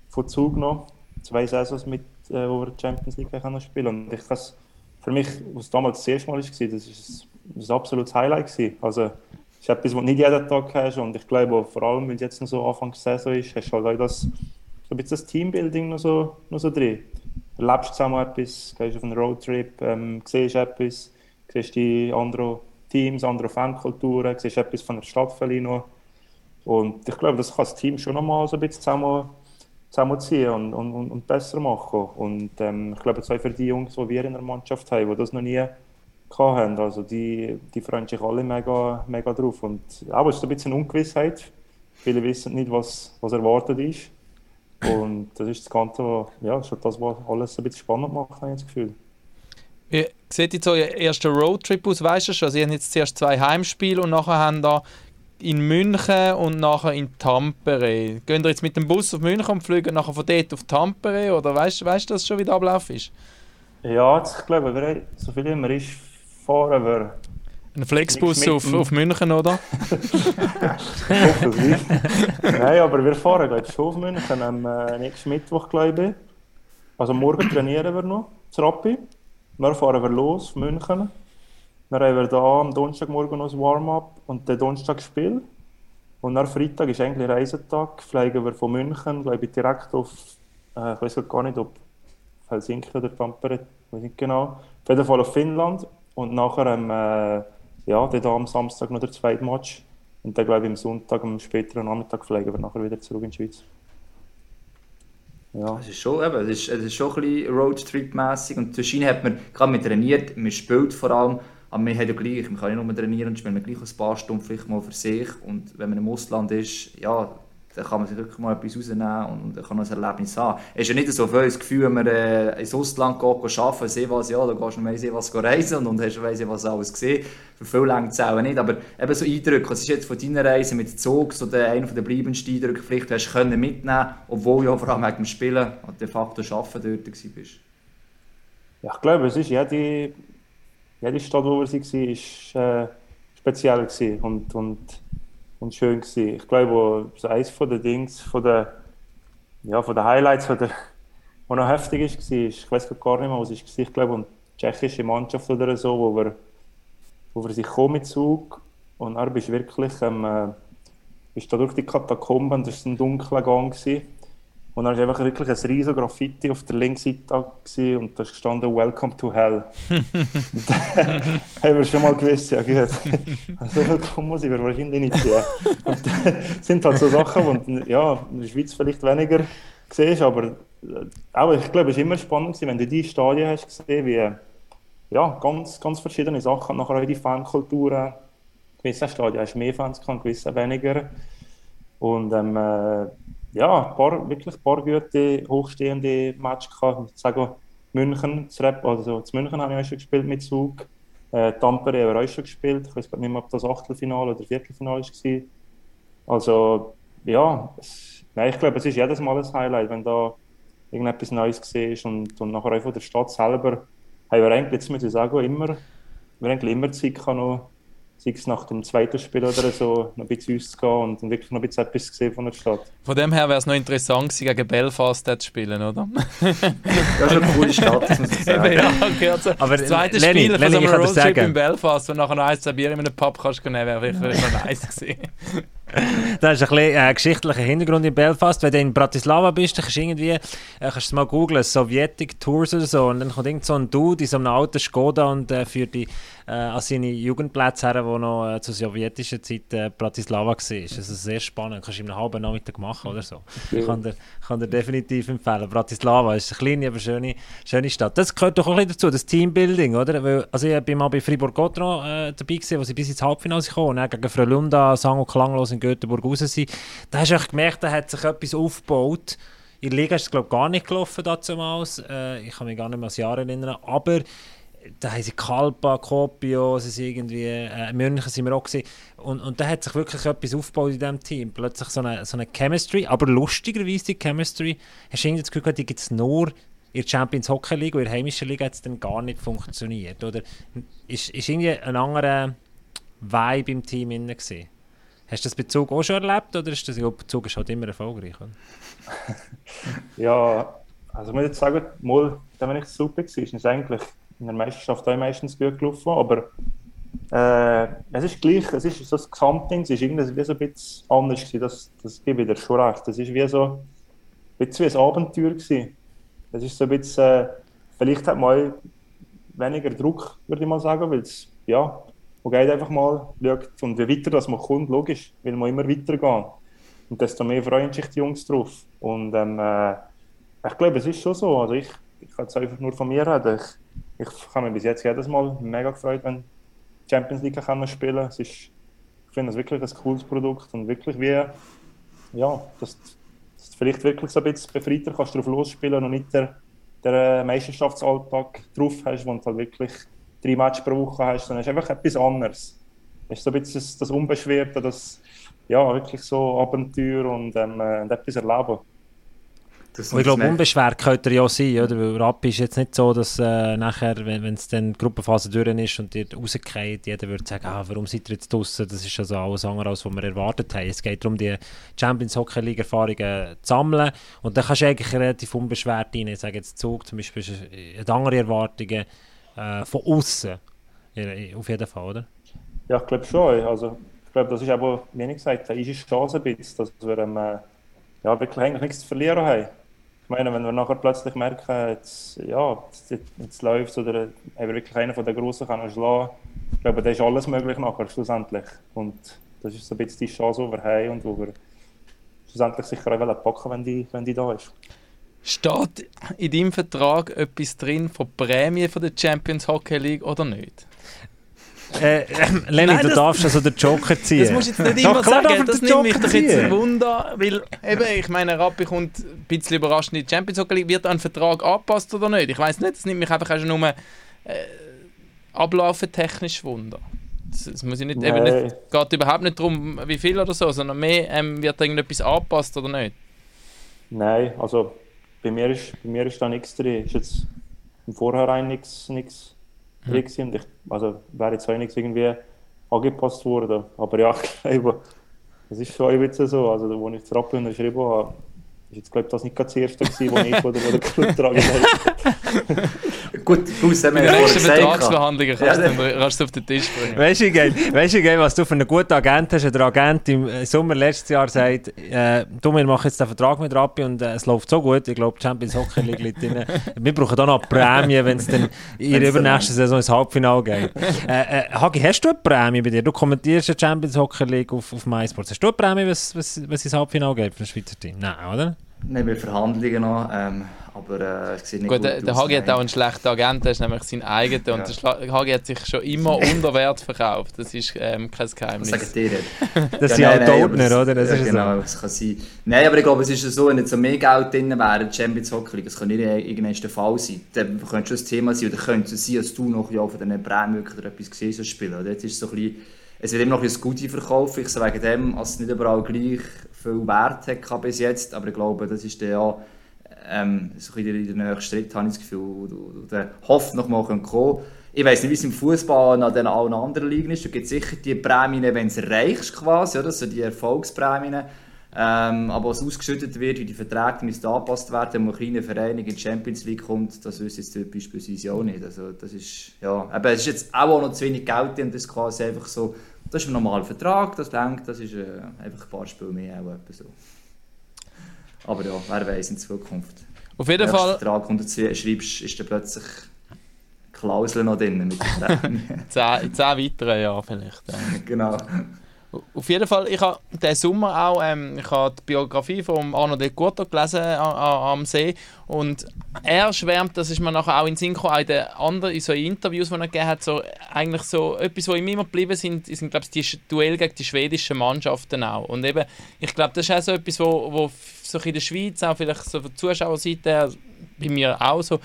von Zug noch. Zwei Saisons mit, äh, wo wir die Champions League können spielen Und ich das für mich, was damals das erste Mal war, das war ein, ein absolutes Highlight. Gewesen. Also es ist etwas, was du nicht jeden Tag hast und ich glaube, vor allem, wenn es jetzt noch so Anfang der Saison ist, hast du halt das, so ein bisschen das Teambuilding noch so, noch so drin erlebst zusammen etwas, gehst auf einen Roadtrip, ähm, siehst etwas, siehst die anderen Teams, andere Fankulturen, siehst etwas von der Stadt noch. Und ich glaube, das kann das Team schon nochmal so ein bisschen zusammen, zusammenziehen und, und, und besser machen. Und ähm, ich glaube, auch für die Jungs, die wir in der Mannschaft haben, die das noch nie hatten, also die, die freuen sich alle mega, mega drauf. Und aber es ist ein bisschen Ungewissheit. Viele wissen nicht, was, was erwartet ist. Und das ist das Ganze, ja, schon das, was alles ein bisschen spannend macht, habe ich das Gefühl. Wie sieht jetzt euer erster Roadtrip aus? Weißt du schon? Sie haben jetzt zuerst zwei Heimspiele und nachher haben da in München und nachher in Tampere. Gehen ihr jetzt mit dem Bus auf München und fliegen nachher von dort auf Tampere? Oder weißt du, das schon, wie der Ablauf ist? Ja, jetzt, ich glaube, wir, so viel immer ist, fahren wir ein Flexbus auf, auf München, oder? Nein, aber wir fahren jetzt schon auf München am äh, nächsten Mittwoch, glaube ich. Also morgen trainieren wir noch, zu Rappi. Dann fahren wir los auf München. Dann haben wir da am Donnerstagmorgen noch ein Warm-up und den Donnerstag Spiel. Und dann Freitag ist eigentlich Reisetag. Fliegen wir von München, glaube ich, direkt auf, äh, ich weiß gar nicht, ob Helsinki oder Tampere, weiß nicht genau. Auf jeden Fall auf Finnland. Und nachher am äh, ja, dann am Samstag noch der zweite Match. Und dann glaube ich am Sonntag, am späteren Nachmittag fliegen wir nachher wieder zurück in die Schweiz. Ja. Es ist schon, eben, es ist, es ist schon ein bisschen Roadtrip-mässig und zwischen hat man, gerade mit trainiert, man spielt vor allem, aber man hat ja gleich, man kann nicht nur trainieren und spielt man gleich ein paar Stunden vielleicht mal für sich und wenn man im Ausland ist, ja, dann kann man sich wirklich mal etwas rausnehmen und kann noch ein Erlebnis haben. Es ist ja nicht so viel das Gefühl, wenn man äh, ins Ausland geht, arbeiten, sehen was, ja, da gehst du weiss was reisen und, und hast weiss was alles gesehen. Für viel lange zählen nicht, aber eben so Eindrücke, was ist jetzt von deiner Reise mit Zug so der, einer der bleibendsten Eindrücke, vielleicht hast du können mitnehmen obwohl ja vor allem wegen dem Spielen und de facto arbeiten dort warst? Ja, ich glaube, es ist jede, jede Stadt, wo wir waren, ist äh, speziell und, und und schön gewesen. Ich glaube, so eines von den Dings, von den, ja, von den Highlights, von der, was noch heftig war, ich weiß gar nicht mehr, was es war, ich glaube, eine tschechische Mannschaft oder so, wo wir, wo wir sich mit Zug und dann bist wirklich, ähm, äh, bist da durch die Katakomben, das war ein dunkler Gang gewesen. Und dann war einfach wirklich ein riesiges Graffiti auf der Linksseite und da stand Welcome to Hell. da haben wir schon mal gewusst, ja gut, so viel muss ich wahrscheinlich nicht sehen. Und das sind halt so Sachen, die ja, in der Schweiz vielleicht weniger siehst, aber äh, auch, ich glaube, es war immer spannend, wenn du die Stadien hast gesehen, wie ja, ganz, ganz verschiedene Sachen, nachher auch die Fankulturen. Gewisse Stadien hast mehr Fans gehabt, gewisse weniger. Und ähm, äh, ja, paar, wirklich ein paar gute, hochstehende Matches gehabt. Ich sage München, das Rap, also zu München habe ich auch schon gespielt mit Zug. Äh, Tampere haben wir auch schon gespielt. Ich weiß nicht mehr, ob das Achtelfinale oder Viertelfinale war. Also, ja, es, nein, ich glaube, es ist jedes Mal ein Highlight, wenn da irgendetwas Neues gesehen ist und, und nachher auch von der Stadt selber haben wir eigentlich, jetzt muss ich sagen, immer, wir eigentlich immer Zeit gehabt, noch sei es nach dem zweiten Spiel oder so, noch ein bisschen auszugehen und wirklich noch ein bisschen etwas gesehen von der Stadt. Von dem her wäre es noch interessant gewesen, gegen Belfast zu spielen, oder? ja, schon eine coole Stadt, muss ich sagen. ja, also Aber das zweite Lenny, Spiel von so einem Roadtrip in Belfast, wo nachher noch ein, zwei Bier in einem Pub kannst nehmen, wäre wirklich noch nice gewesen. das ist ein bisschen äh, geschichtlicher Hintergrund in Belfast. Wenn du in Bratislava bist, dann kannst du irgendwie, äh, kannst du mal googlen, Sowjetic Tours oder so, und dann kommt irgend so ein Dude in so einem alten Skoda und äh, führt die äh, an seine Jugendplätze her, wo noch äh, zur sowjetischen Zeit äh, Bratislava war. Das ist sehr spannend. Kannst du in einem halben Nachmittag machen oder so. Ja. Kann dir, kann dir definitiv empfehlen. Bratislava ist eine kleine, aber schöne, schöne Stadt. Das gehört doch auch ein bisschen dazu, das Teambuilding, oder? Weil, also ich bin mal bei Fribourg-Gotron äh, dabei gewesen, wo sie bis ins Halbfinale kamen, und gegen Frölunda sang- und klanglos in Göteborg raus sind. Da hast du gemerkt, da hat sich etwas aufgebaut. In der Liga ist es, glaube ich, gar nicht gelaufen damals. Äh, ich kann mich gar nicht mehr an das Jahr erinnern. Aber da haben sie Kalpa, Kopio, sie sind irgendwie, äh, München sind wir auch gewesen. Und, und da hat sich wirklich etwas aufgebaut in diesem Team. Plötzlich so eine, so eine Chemistry, aber lustigerweise die Chemistry, hast du irgendwie das Gefühl, die gibt es nur in der Champions Hockey League und in der heimischen Liga hat es dann gar nicht funktioniert. Oder ist, ist irgendwie ein anderer Vibe im Team gesehen? Hast du das Bezug auch schon erlebt oder ist das ja, Bezug ist halt immer erfolgreich? ja, also ich muss jetzt sagen, mal, wenn ich super war, ist es eigentlich in der Meisterschaft auch meistens gut gelaufen, aber äh, es ist gleich, es ist so das Gesamtding, es ist irgendwie wie so ein bisschen anders gewesen, das, das gebe ich dir schon recht, es ist wie so ein bisschen wie ein Abenteuer gewesen. Es ist so ein bisschen, äh, vielleicht hat man weniger Druck, würde ich mal sagen, weil es, ja, man geht einfach mal, schaut, und wie weiter das man kommt, logisch, will man immer weitergehen. Und desto mehr freuen sich die Jungs drauf. Und ähm, äh, ich glaube, es ist schon so. Also ich, ich kann jetzt einfach nur von mir reden. Ich, ich habe mich bis jetzt jedes Mal mega gefreut, wenn Champions League kann spielen kann. ich finde es wirklich ein cooles Produkt und wirklich wie, ja, dass, dass du vielleicht wirklich so ein bisschen befreiter kannst drauf losspielen und nicht der, der Meisterschaftsalltag drauf hast, wo du halt wirklich drei Matches pro Woche hast, sondern es ist einfach etwas anderes. Es ist so ein bisschen das, Unbeschwerte, das ja, wirklich so Abenteuer und, ähm, äh, und etwas erleben. Das ich glaube, unbeschwert könnte er ja sein, oder? Weil Rappi ist jetzt nicht so, dass äh, nachher, wenn es dann die Gruppenphase durch ist und ihr rausgeht, jeder würde sagen, ah, warum seid ihr jetzt draußen? Das ist also alles andere, als was wir erwartet haben. Es geht darum, die Champions Hockey League Erfahrungen zu sammeln und dann kannst du eigentlich relativ unbeschwert rein. Ich sage jetzt Zug, zum Beispiel, hat andere Erwartungen äh, von außen. Auf jeden Fall, oder? Ja, ich glaube schon. Also, ich glaube, das ist aber, wie ich gesagt habe, ist Chance ein bisschen, dass wir ähm, ja, wirklich eigentlich nichts zu verlieren haben. Ich meine, wenn wir nachher plötzlich merken, jetzt, ja, jetzt, jetzt läuft es oder wir wirklich einen von den Großen kann schlagen, ich glaube, da ist alles möglich nachher schlussendlich. Und das ist so ein bisschen die Chance, die wir haben und wo wir schlussendlich sicher auch packen wenn die, wenn die da ist. Steht in deinem Vertrag etwas drin von Prämie von der Champions Hockey League oder nicht? Äh, äh, Lenny, Nein, du darfst also den Joker ziehen. Das musst du jetzt nicht immer klar, sagen, das nimmt mich doch jetzt ein Wunder, weil eben, ich meine, Rappi kommt ein bisschen überraschend in die Champions Hockey League, wird ein Vertrag angepasst oder nicht? Ich weiß nicht, das nimmt mich einfach auch nur äh, ablaufentechnisch Wunder. Das, das muss ich nicht, eben nicht, geht überhaupt nicht darum, wie viel oder so, sondern mehr, ähm, wird irgendetwas angepasst oder nicht? Nein, also bei mir ist, bei mir ist da nichts drin. Ist jetzt im Vorhinein nichts, nichts mhm. drin gewesen. Ich, also wäre jetzt auch nichts irgendwie angepasst worden. Aber ja, ich glaube, es ist schon ein bisschen so. Also, als ich das Rappen unterschrieben habe, ist jetzt, glaube ich, das nicht das erste gewesen, wo ich wo der Club tragen Gut, Bus haben wir ja nächsten Vertragsverhandlungen kannst, ja, du, kannst du auf den Tisch bringen. Weißt du, geil, weißt du, was du für einen guten Agent hast? Der Agent im Sommer letztes Jahr sagt, äh, du, wir machen jetzt den Vertrag mit Rappi und äh, es läuft so gut. Ich glaube, Champions Hockey League liegt drin. Wir brauchen da noch eine Prämie, wenn es dann in der übernächsten Saison ins Halbfinale geht. Äh, äh, Hagi, hast du eine Prämie bei dir? Du kommentierst die Champions Hockey League auf, auf MySports. Hast du eine Prämie, was, was, was ins Halbfinale geht für ein Schweizer Team? Nein, oder? Nein, wir Verhandlungen noch. Ähm, aber äh, es sieht nicht gut, gut der, Hagi hat auch einen schlechten Agenten, das ist nämlich sein eigener. Und ja. der Hagi hat sich schon immer unter Wert verkauft. Das ist ähm, kein Geheimnis. Das sagen die nicht. Das ja, sind auch Totner, oder? Das ja, ist genau, so. das kann sein. Nein, aber ich glaube, es ist so, wenn jetzt so mehr Geld drin wäre, die Champions Hockey League, das kann nicht irgendwann der Fall sein. Dann könnte schon das Thema sein, oder könnte es sein, dass du noch ja, von diesen Prämien oder etwas gesehen hast spielen. Oder? Jetzt ist so ein bisschen, es wird immer noch ein Goodie verkauft, ich sage wegen dem, als es nicht überall gleich viel Wert hat bis jetzt, aber ich glaube, das ist der ja ähm, so in der nächsten Schritt, habe ich das Gefühl, du hoffst noch mal kommen Ich weiß nicht, wie es im Fußball an den allen anderen Ligen ist. Du gibt sicher die Prämien, wenn du es erreichst, quasi, oder? So die Erfolgsprämien. Ähm, aber was ausgeschüttet wird, wie die Verträge müssen angepasst werden, wenn man eine kleine Verein in die Champions League kommt, das wüsste jetzt beispielsweise auch nicht. Also das ist, ja, aber es ist jetzt auch noch zu wenig Geld und das quasi einfach so das ist ein normaler Vertrag, das denkt, das ist äh, einfach ein paar Spiele mehr auch so. Aber ja, wer weiß in Zukunft. Auf jeden Wenn du Fall den Vertrag unterschreibst, ist dann plötzlich Klausel noch drin mit dem. zehn, zehn weitere Jahre vielleicht. Ja. genau. Auf jeden Fall, ich habe diesen Sommer auch ähm, ich habe die Biografie von Arno de Curto gelesen a- a- am See und er schwärmt, das ist mir nachher auch in Sinn gekommen, auch in den anderen in so Interviews, die er gegeben hat, so, eigentlich so etwas, was ihm immer geblieben sind, sind glaube ich, die Duell gegen die schwedischen Mannschaften auch. Und eben, ich glaube, das ist auch so etwas, wo, wo so in der Schweiz, auch vielleicht so von Zuschauerseite her, bei mir auch so,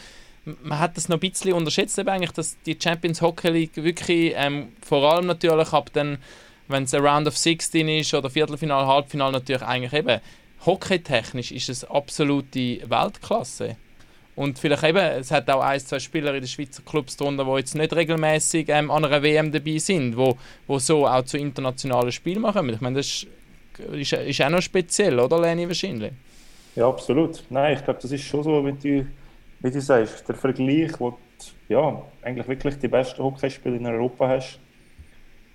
man hat das noch ein bisschen unterschätzt, eben eigentlich, dass die Champions Hockey League wirklich, ähm, vor allem natürlich ab dann, wenn es ein Round of 16 ist oder Viertelfinal, Halbfinal, natürlich eigentlich eben, hockeytechnisch ist es absolute Weltklasse. Und vielleicht eben, es hat auch ein, zwei Spieler in den Schweizer Clubs drunter, die jetzt nicht regelmäßig ähm, an einer WM dabei sind, wo, wo so auch zu internationalen Spielen machen. Ich meine, das ist, ist, ist auch noch speziell, oder Leni, wahrscheinlich? Ja, absolut. Nein, ich glaube, das ist schon so, wie du, wie du sagst, der Vergleich, wo du ja, eigentlich wirklich die besten Hockeyspieler in Europa hast,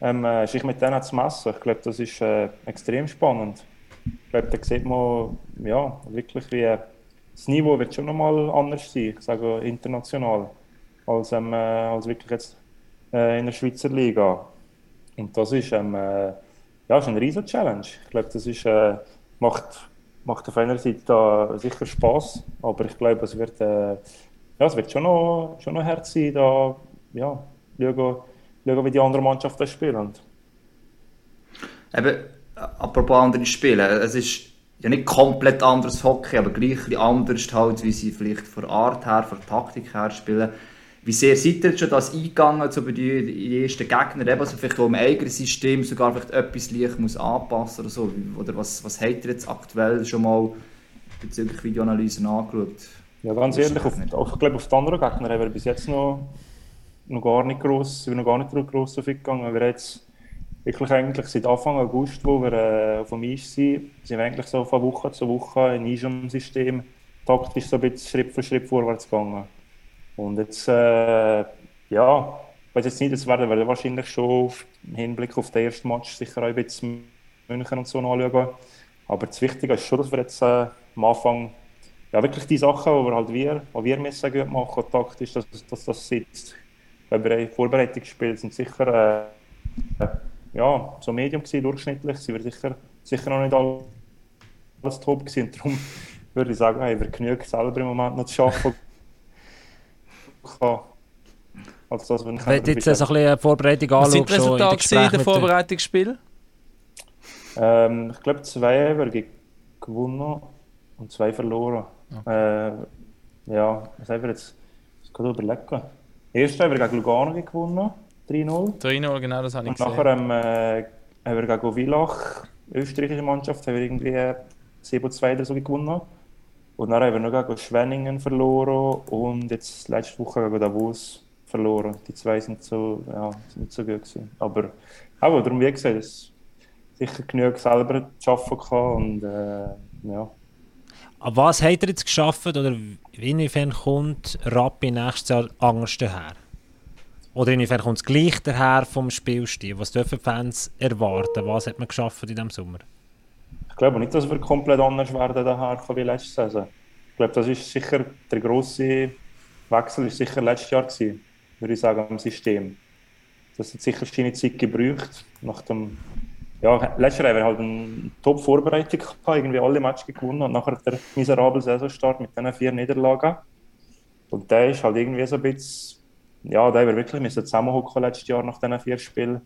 ähm, äh, sich mit denen zu messen. Ich glaube, das ist äh, extrem spannend. Ich glaube, da sieht man ja, wirklich, wie äh, das Niveau wird schon nochmal anders sein, ich sage international, als, ähm, äh, als wirklich jetzt äh, in der Schweizer Liga. Und das ist, ähm, äh, ja, ist eine riesige Challenge. Ich glaube, das ist, äh, macht, macht auf einer Seite da sicher Spaß, aber ich glaube, es wird, ja, es wird schon noch, schon noch hart sein, da ja, schauen, schauen, wie die anderen Mannschaften spielen. Eben, apropos andere Spiele, es ist ja nicht komplett anderes Hockey, aber gleich ein anders halt, wie sie vielleicht von Art her, von der Taktik her spielen. Wie sehr seid ihr jetzt schon das eingegangen, so bei die ersten Gegner, eben, also vielleicht wo im eigenen System sogar vielleicht etwas leicht muss anpassen oder so? Oder was, was habt ihr jetzt aktuell schon mal bezüglich Videoanalysen angeschaut? Ja, ganz ehrlich, auf, auf, ich glaube, auf die anderen Gegner haben wir bis jetzt noch, noch gar nicht gross, sind wir noch gar nicht gross viel gegangen. Wir jetzt wirklich eigentlich seit Anfang August, wo wir äh, auf Eis sind, sind wir eigentlich so von Woche zu Woche in unserem System taktisch so ein bisschen Schritt für Schritt vorwärts gegangen. Und jetzt, äh, ja, ich weiß jetzt nicht, das werden wir wahrscheinlich schon auf- im Hinblick auf den ersten Match sicher auch ein bisschen München und so anschauen. Aber das Wichtige ist schon, dass wir jetzt äh, am Anfang ja, wirklich die Sachen, die wir halt wir, die wir müssen gut machen, taktisch, dass, dass das sitzt. Weil wir haben Vorbereitungsspiele sind sicher äh, ja, so Medium gewesen, durchschnittlich, sind wir sicher, sicher noch nicht all- alles top gewesen. Darum würde ich sagen, haben wir genug selber im Moment noch zu arbeiten. kann, als wir Wenn du jetzt so ein bisschen eine Vorbereitung Was sind anschaust, die Resultate in den Vorbereitungsspielen? Ähm, ich glaube, zwei haben wir ge- gewonnen und zwei verloren. Äh, ja, was haben wir jetzt? Ich kann überlegen. Erst haben wir gegen Lugano gewonnen, 3-0. 3-0, genau, das habe ich Und gesehen. nachher haben, äh, haben wir gegen Villach, österreichische Mannschaft, haben wir irgendwie äh, 7-2 oder so gewonnen. Und dann haben wir noch gegen Schwenningen verloren und jetzt letzte Woche gegen Davos verloren. Die zwei sind, so, ja, sind nicht so gut gewesen. Aber, aber darum, wie gesagt, es sicher genug selber zu arbeiten und äh, ja. Was habt ihr jetzt geschafft oder inwiefern kommt Rappi nächstes Jahr anders daher? Oder inwiefern kommt es gleich daher vom Spielstil? Was dürfen Fans erwarten? Was hat man geschafft in diesem Sommer? Ich glaube nicht, dass wir komplett anders werden daher wie letzte Saison. Ich glaube, das ist sicher der grosse Wechsel ist sicher letztes Jahr gewesen, würde ich sagen, im System. Das hat sicher seine Zeit gebraucht. Nach dem, ja, letztes Jahr haben wir halt eine Top-Vorbereitung gehabt, irgendwie alle Matches gewonnen und nachher der miserable Saisonstart mit diesen vier Niederlagen. Und der ist halt irgendwie so ein bisschen, ja, da haben wir wirklich müssen zusammenhocken letztes Jahr nach diesen vier Spielen.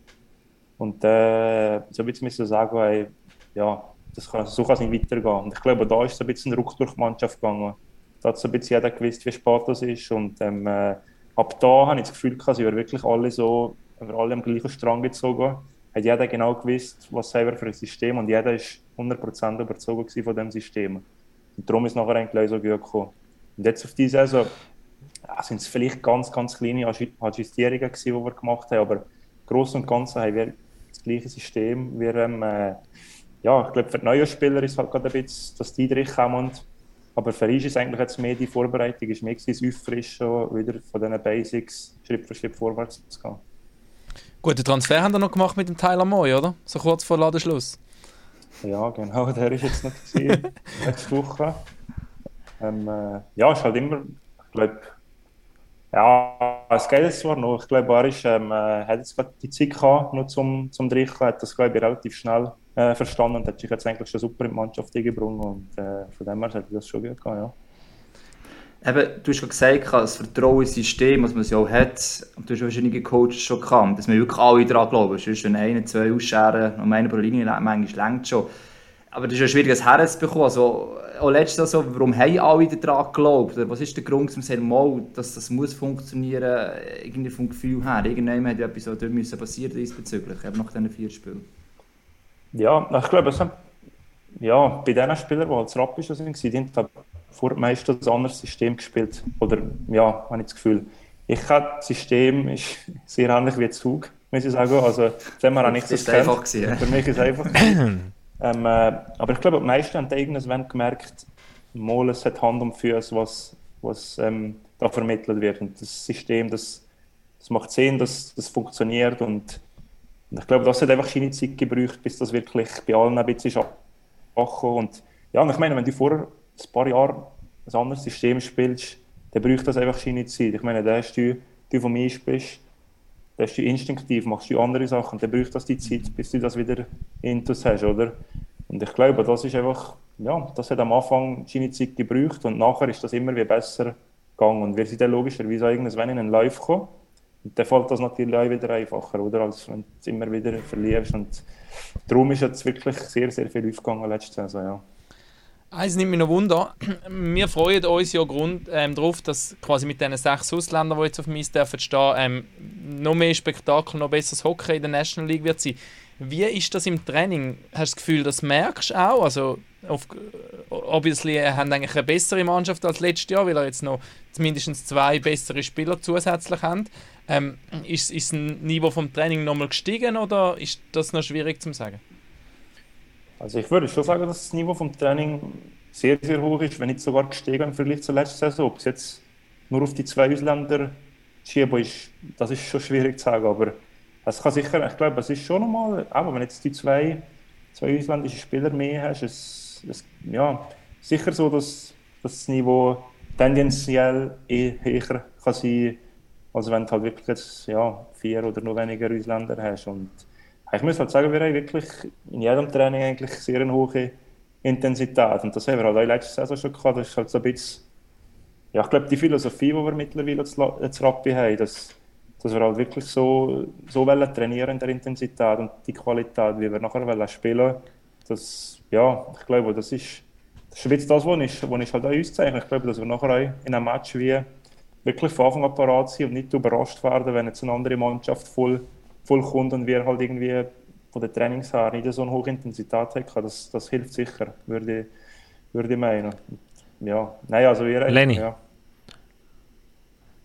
Und äh, so ein bisschen müssen sagen, ey, ja, das kann, so kann es nicht weitergehen. Und ich glaube, da ist so ein bisschen ein Ruck durch die Mannschaft gegangen. Da hat so ein bisschen jeder gewusst, wie spät das ist. Und ähm, äh, ab da habe ich das Gefühl, sie waren wirklich alle so, wir alle am gleichen Strang gezogen. Hat jeder genau gewusst, was selber für ein System und jeder ist 100% überzogen gewesen von dem System. Und darum ist nachher eigentlich so gut gekommen. Und jetzt auf diese Saison sind es vielleicht ganz, ganz kleine Adju- Adjustierungen gewesen, die wir gemacht haben, aber gross und ganzen haben wir das gleiche System. Wir, ähm, äh, ja, ich glaube, für die neuen Spieler ist halt gerade ein bisschen, dass die reinkommen. Aber für uns ist eigentlich jetzt mehr die Vorbereitung, ist mehr das Auffrischen wieder von diesen Basics Schritt für Schritt vorwärts zu gehen. Guten Transfer haben wir noch gemacht mit dem Tyler Moy, oder? So kurz vor Ladenschluss. Ja, genau, der ist jetzt noch gesehen, letzte Woche. Ähm, äh, ja, ist halt immer, ich glaube, ja, es geht jetzt zwar noch. Ich glaube, er ist, ähm, äh, hat jetzt gerade die Zeit gehabt, nur zum, zum Drichen, hat das, glaube ich, relativ schnell äh, verstanden und hat sich jetzt eigentlich schon super in die Mannschaft eingebracht und äh, von dem her hat das schon gut gehabt, ja. Eben, du hast gesagt, das Vertrauenssystem, das man ja auch hat, und du hast verschiedene Coaches schon gehabt, dass wir wirklich alle daran glauben. Sonst, wenn einer, zwei ausscheren und einer pro Linie manchmal längt schon. Aber das ist ja schwierig, das herzubekommen. Also, auch letztes Jahr so, warum haben alle daran geglaubt? Was ist der Grund, dass man mal, dass das muss funktionieren, irgendwie vom Gefühl her? Irgendwann hat ja etwas dort müssen passieren diesbezüglich, eben nach diesen vier Spielen. Ja, ich glaube, es ja, bei diesen Spielern, die als Rappisch sind, die vor meistens ein anderes System gespielt. Oder ja, habe ich das Gefühl. Ich habe das System ist sehr ähnlich wie Zug, muss ich sagen. Also, das haben wir auch nicht so einfach gewesen, Für mich ist es einfach. ähm, äh, aber ich glaube, die meisten haben irgendwann gemerkt, mal, es hat Hand und Füße, was, was ähm, da vermittelt wird. Und das System, das, das macht Sinn, das, das funktioniert. Und, und ich glaube, das hat einfach seine Zeit gebraucht, bis das wirklich bei allen ein bisschen ist. Und ja, und ich meine, wenn du vorher ein paar Jahre ein anderes System spielst, dann braucht das einfach seine Zeit. Ich meine, da hast du, du von mir bist, da hast du instinktiv, machst du andere Sachen, dann braucht das die Zeit, bis du das wieder intus hast, oder? Und ich glaube, das ist einfach, ja, das hat am Anfang seine Zeit gebraucht und nachher ist das immer wie besser gegangen. Und wir sind dann logischerweise irgendwann in einen Live gekommen. Dann fällt das natürlich auch wieder einfacher, oder? Als wenn du es immer wieder verlierst. Und darum ist jetzt wirklich sehr, sehr viel aufgegangen letzte Saison, ja. Eins nimmt mich noch Wunder. Wir freuen uns ja Grund, ähm, darauf, dass quasi mit diesen sechs Ausländern, die jetzt auf mich dürfen stehen, ähm, noch mehr Spektakel, noch besseres Hockey in der National League wird sein. Wie ist das im Training? Hast du das Gefühl, das merkst du auch? Also, auf, obviously äh, haben eigentlich eine bessere Mannschaft als letztes Jahr, weil er jetzt noch mindestens zwei bessere Spieler zusätzlich haben. Ähm, ist, ist das Niveau vom Training nochmal gestiegen oder ist das noch schwierig zu sagen? Also ich würde schon sagen, dass das Niveau vom Training sehr, sehr hoch ist, wenn nicht sogar gestiegen im Vergleich zur letzten Saison. Ob es jetzt nur auf die zwei Ausländer schieben ist, das ist schon schwierig zu sagen, aber es kann sicher, ich glaube, es ist schon nochmal, aber wenn jetzt die zwei, zwei ausländischen Spieler mehr hast, ist es ja, sicher so, dass, dass das Niveau tendenziell eh höher kann sein, als wenn du halt wirklich jetzt, ja, vier oder noch weniger Ausländer hast und ich muss halt sagen, wir haben wirklich in jedem Training eigentlich sehr eine hohe Intensität. Und das haben wir halt auch letzte Saison schon gehabt. Das ist halt so ein bisschen, ja, ich glaube, die Philosophie, die wir mittlerweile jetzt Rappi haben, dass, dass wir halt wirklich so, so wollen trainieren in der Intensität und die Qualität, wie wir nachher wollen spielen, das, ja, ich glaube, das ist, das ist jetzt das, was ich, was ich halt auch auszeichne. Ich glaube, dass wir nachher auch in einem Match wie wirklich von Anfang an parat sind und nicht überrascht werden, wenn jetzt eine andere Mannschaft voll voll kommt und wir halt irgendwie von der Trainings her nicht so eine hohe Intensität hat, das, das hilft sicher, würde ich, würde ich meinen. Ja, nein, also wir... Lenny. Ja.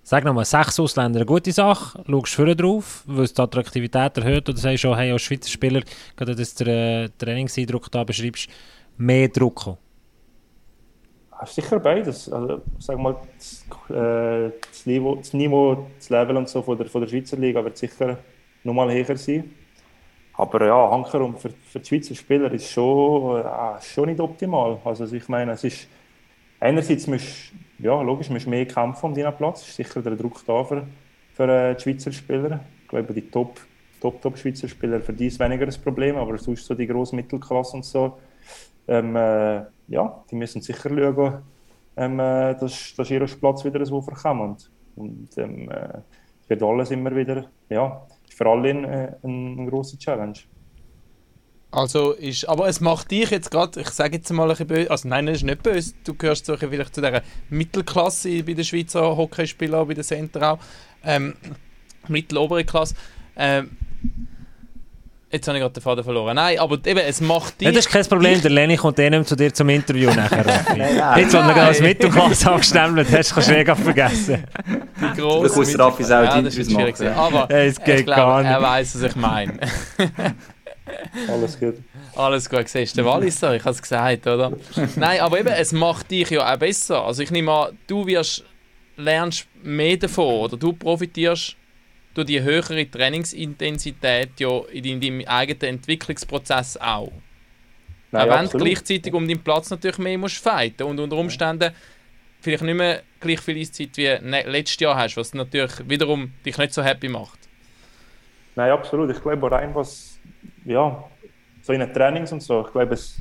Sag nochmal, sechs Ausländer, eine gute Sache. Schaust du drauf, weil es die Attraktivität erhöht oder sagst du schon, hey, als Schweizer Spieler, gerade dass du den äh, Trainingseindruck da beschreibst, mehr Druck haben? Sicher beides. Also, sag mal, das, äh, das, Niveau, das Niveau, das Level und so von der, von der Schweizer Liga wird sicher nochmal höher sein. Aber ja, Hankerum für, für die Schweizer Spieler ist schon, äh, schon nicht optimal. Also ich meine, es ist einerseits musst, ja, logisch, musst mehr kämpfen um deinen Platz. ist sicher der Druck da für, für äh, die Schweizer Spieler. Ich glaube, die Top, Top, Top Schweizer Spieler, für die ist weniger das Problem, aber sonst so die grosse Mittelklasse und so, ähm, äh, ja, die müssen sicher schauen, ähm, äh, dass, dass ihr Platz wieder so verkommt. Und ähm, äh, wird alles immer wieder, ja, für alle eine, eine große Challenge. Also ist, aber es macht dich jetzt gerade, ich sage jetzt mal ein bisschen böse, also nein, das ist nicht böse, du gehörst so vielleicht zu dieser Mittelklasse bei den Schweizer Hockeyspielern, bei den Center auch, ähm, mittelobere Klasse. Ähm, Jetzt habe ich gerade den Faden verloren. Nein, aber eben, es macht dich... Ja, das ist kein Problem, der Lenny kommt eh nicht zum dir zum Interview nachher. Jetzt, wenn du gerade als Mittelklasse angestempelt hast, kannst du schräg vergessen. Die grosse du kannst Raffi auch ja, das ist machen. Aber es geht glaub, gar nicht. er weiß, was ich meine. Alles gut. Alles gut, siehst du, der Walliser, ich habe es gesagt, oder? Nein, aber eben, es macht dich ja auch besser. Also ich nehme an, du wirst, lernst mehr davon, oder du profitierst durch die höhere Trainingsintensität ja in deinem eigenen Entwicklungsprozess auch. Nein, auch wenn du gleichzeitig um deinen Platz natürlich mehr musst fighten und unter Umständen vielleicht nicht mehr gleich viel Eiszeit wie ne, letztes Jahr hast, was natürlich wiederum dich nicht so happy macht. Nein, absolut. Ich glaube rein, was ja, so in den Trainings und so, ich glaube, es,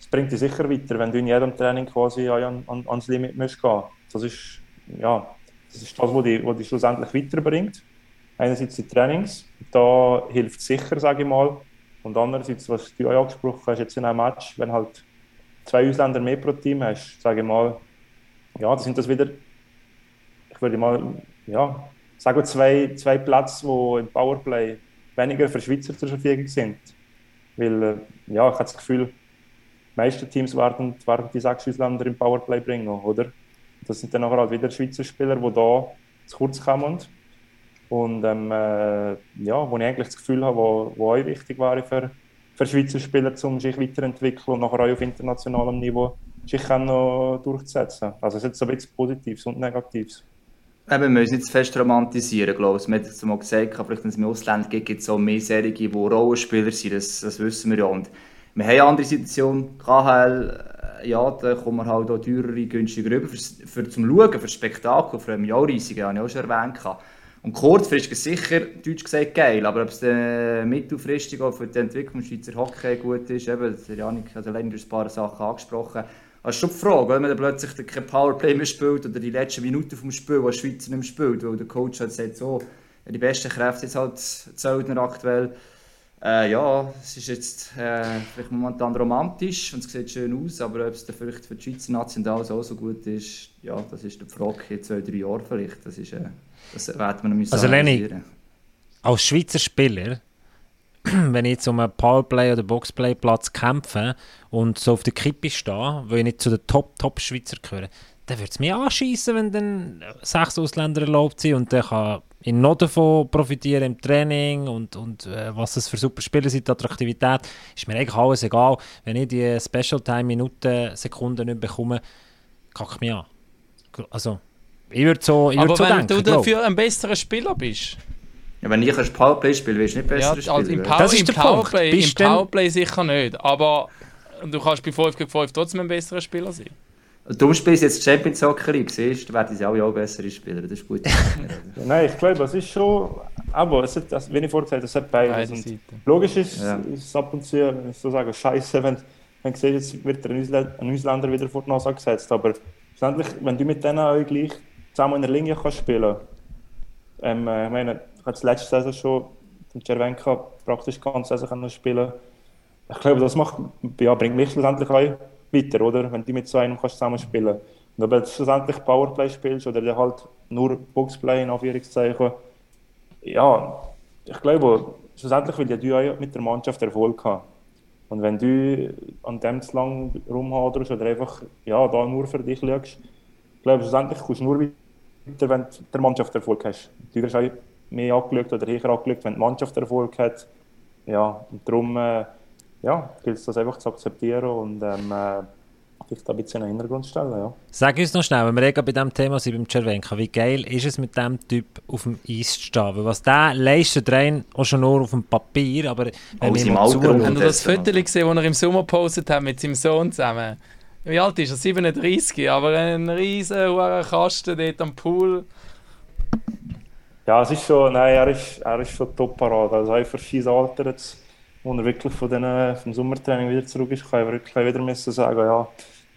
es bringt dich sicher weiter, wenn du in jedem Training quasi an, an, ans Limit musst gehen. Das ist, ja, das ist das, was dich, was dich schlussendlich weiterbringt. Einerseits die Trainings, da hilft es sicher, sage ich mal. Und andererseits, was du auch angesprochen hast, jetzt in einem Match, wenn halt zwei Ausländer mehr pro Team hast, sage ich mal, ja, das sind das wieder, ich würde mal, ja, sagen zwei, zwei Plätze, wo im Powerplay weniger für Schweizer zur Verfügung sind. Weil, äh, ja, ich habe das Gefühl, die meisten Teams werden, werden die sechs Ausländer im Powerplay bringen, oder? Das sind dann nachher halt wieder Schweizer Spieler, die da zu kurz kommen. Und ähm, äh, ja, wo ich eigentlich das Gefühl habe, wo, wo auch wichtig wäre für, für Schweizer Spieler, um sich weiterzuentwickeln und nachher auch auf internationalem Niveau sich noch durchzusetzen. Also es ist so ein Positives und Negatives. Eben, wir müssen nicht zu fest romantisieren, glaube ich. Wir haben es mal gesagt, vielleicht wenn es im Ausland gibt, gibt es auch mehr Serien, die Rollenspieler sind, das, das wissen wir ja. Und wir haben eine andere Situation, KHL, äh, ja, da kommen wir halt auch teurere, günstiger rüber, für, für zum Schauen, für Spektakel, für ein Jahrreisige, habe ich auch schon erwähnt. Und kurzfristig ist sicher, deutsch gesagt, geil, aber ob es dann mittelfristig auch für die Entwicklung des Schweizer Hockey gut ist, eben, der Janik hat allein durch ein paar Sachen angesprochen, das ist schon die Frage, wenn man dann plötzlich kein Powerplay mehr spielt oder die letzten Minuten vom Spiel, was Schweizer nicht mehr spielt, weil der Coach hat gesagt, so, die besten Kräfte jetzt halt Zeltner aktuell. Äh, ja, es ist jetzt äh, vielleicht momentan romantisch und es sieht schön aus, aber ob es dann vielleicht für die Schweizer National so gut ist, ja, das ist die Frage in zwei, drei Jahren vielleicht. Das, ist, äh, das wird man müssen Also Lenny, als Schweizer Spieler wenn ich jetzt um einen Powerplay- oder Boxplay-Platz kämpfe und so auf der Kippe stehe, weil ich nicht zu den Top-Top-Schweizer gehöre, dann würde es mich anschießen, wenn dann sechs Ausländer erlaubt sind und dann kann ich noch davon profitieren im Training und, und äh, was es für super Spieler sind, die Attraktivität, ist mir eigentlich alles egal. Wenn ich die Special-Time-Minuten, Sekunden nicht bekomme, kacke mich an. Also, ich würde so, ich würd Aber so wenn denken, du dafür ein besserer Spieler bist, ja, wenn ich ein Powerplay spiele, willst du nicht besser ja, also im, Power, das ist im der Powerplay, Punkt. im Powerplay sicher nicht, aber du kannst bei 5 gegen 5 trotzdem ein besserer Spieler sein. Du spielst jetzt Champions Soccer League, siehst du, werden sie auch, auch bessere Spieler, das ist gut. Nein, ich glaube, es ist schon, aber es hat, also, wie ich habe, es hat beides. Beide logisch ist, Ja. ist ab und zu, wenn ich so sagen, scheiße, wenn, wenn du siehst, jetzt wird ein Ausländer wieder vor die Nase gesetzt, aber schlussendlich, wenn du mit denen auch gleich zusammen in der Linie kannst spielen ähm, äh, ich meine, ich habe letzte Saison schon mit Cervenka praktisch die ganze Saison spielen Ich glaube, das macht, ja, bringt mich schlussendlich weiter, oder? Wenn du mit so einem kannst zusammen spielen Und ob du schlussendlich Powerplay spielst oder halt nur Boxplay in Anführungszeichen, ja, ich glaube, schlussendlich will ja du auch mit der Mannschaft Erfolg haben. Und wenn du an dem zu lang rumhaderst oder einfach ja, da nur für dich schaust, ich glaube, schlussendlich kommst du nur weiter, wenn du der Mannschaft Erfolg hast. Du wirst auch mehr angeschaut oder eher angeschaut, wenn die Mannschaft Erfolg hat. Ja, und darum äh, ja, gilt es das einfach zu akzeptieren und ähm, äh, da ein bisschen in den Hintergrund stellen. Ja. Sag uns noch schnell, wenn wir eh gerade bei diesem Thema sind, beim Cervenka, wie geil ist es mit diesem Typ auf dem Eis zu stehen? Weil was der leistet, rein auch schon nur auf dem Papier, aber wenn wir mal Habt ihr das Foto gesehen, das er im Sommer gepostet hat mit seinem Sohn zusammen? Wie alt ist er? 37, aber ein riesen hoher Kasten dort am Pool. Ja, es ist schon, nein, er ist, er ist schon top parat. Also auch für sein Alter jetzt, wo er wirklich von den, vom Sommertraining wieder zurück ist, kann ich wirklich wieder müssen sagen, ja,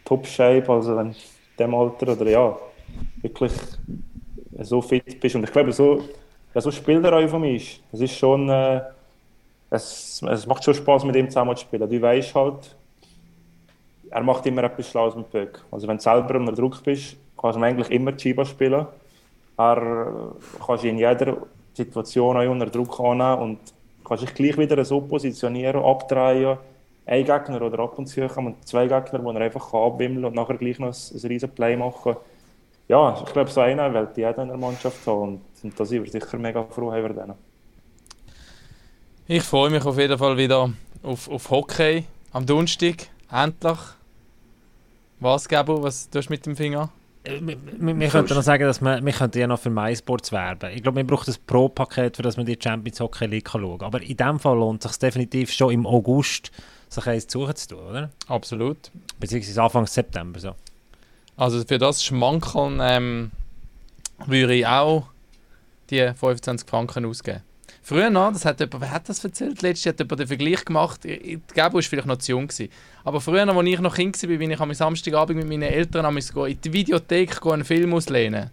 top shape, also wenn in dem Alter oder ja, wirklich so fit bist. Und ich glaube, so, ja, so spielt er auch von mir. Es ist schon, äh, es, es macht schon Spaß mit ihm zusammen zu spielen. Du weißt halt, er macht immer etwas Schlaues mit Böck. Also wenn du selber unter Druck bist, kannst du eigentlich immer Chiba spielen. Er äh, kannst in jeder Situation auch unter Druck annehmen und kannst dich gleich wieder so positionieren, abdrehen. Ein Gegner oder ab und zu kommen zwei Gegner, wo er einfach abwimmeln und nachher gleich noch ein, ein riesen Play machen. Ja, ich glaube, so einen will jeder in der Mannschaft haben und, und da sind wir sicher mega froh über den. Ich freue mich auf jeden Fall wieder auf, auf Hockey am Donnerstag. Endlich. Was, Gabo? Was tust du mit dem Finger? äh, wir, wir könnten noch sagen, dass wir, wir könnten ja noch für MySports werben. Ich glaube, wir brauchen ein Pro-Paket, für das man die Champions Hockey League schauen kann. Aber in dem Fall lohnt es sich definitiv schon im August, sich eins zu suchen zu tun, oder? Absolut. Beziehungsweise Anfang September so. Also für das Schmankeln ähm, würde ich auch die 25 Franken ausgeben. Früher noch, das hat jemand, wer hat das erzählt? Letztes hat jemand den Vergleich gemacht. Ich glaube, war vielleicht noch zu jung. Gewesen. Aber früher, noch, als ich noch Kind war, bin ich am Samstagabend mit meinen Eltern in die Videothek einen Film auslehnen.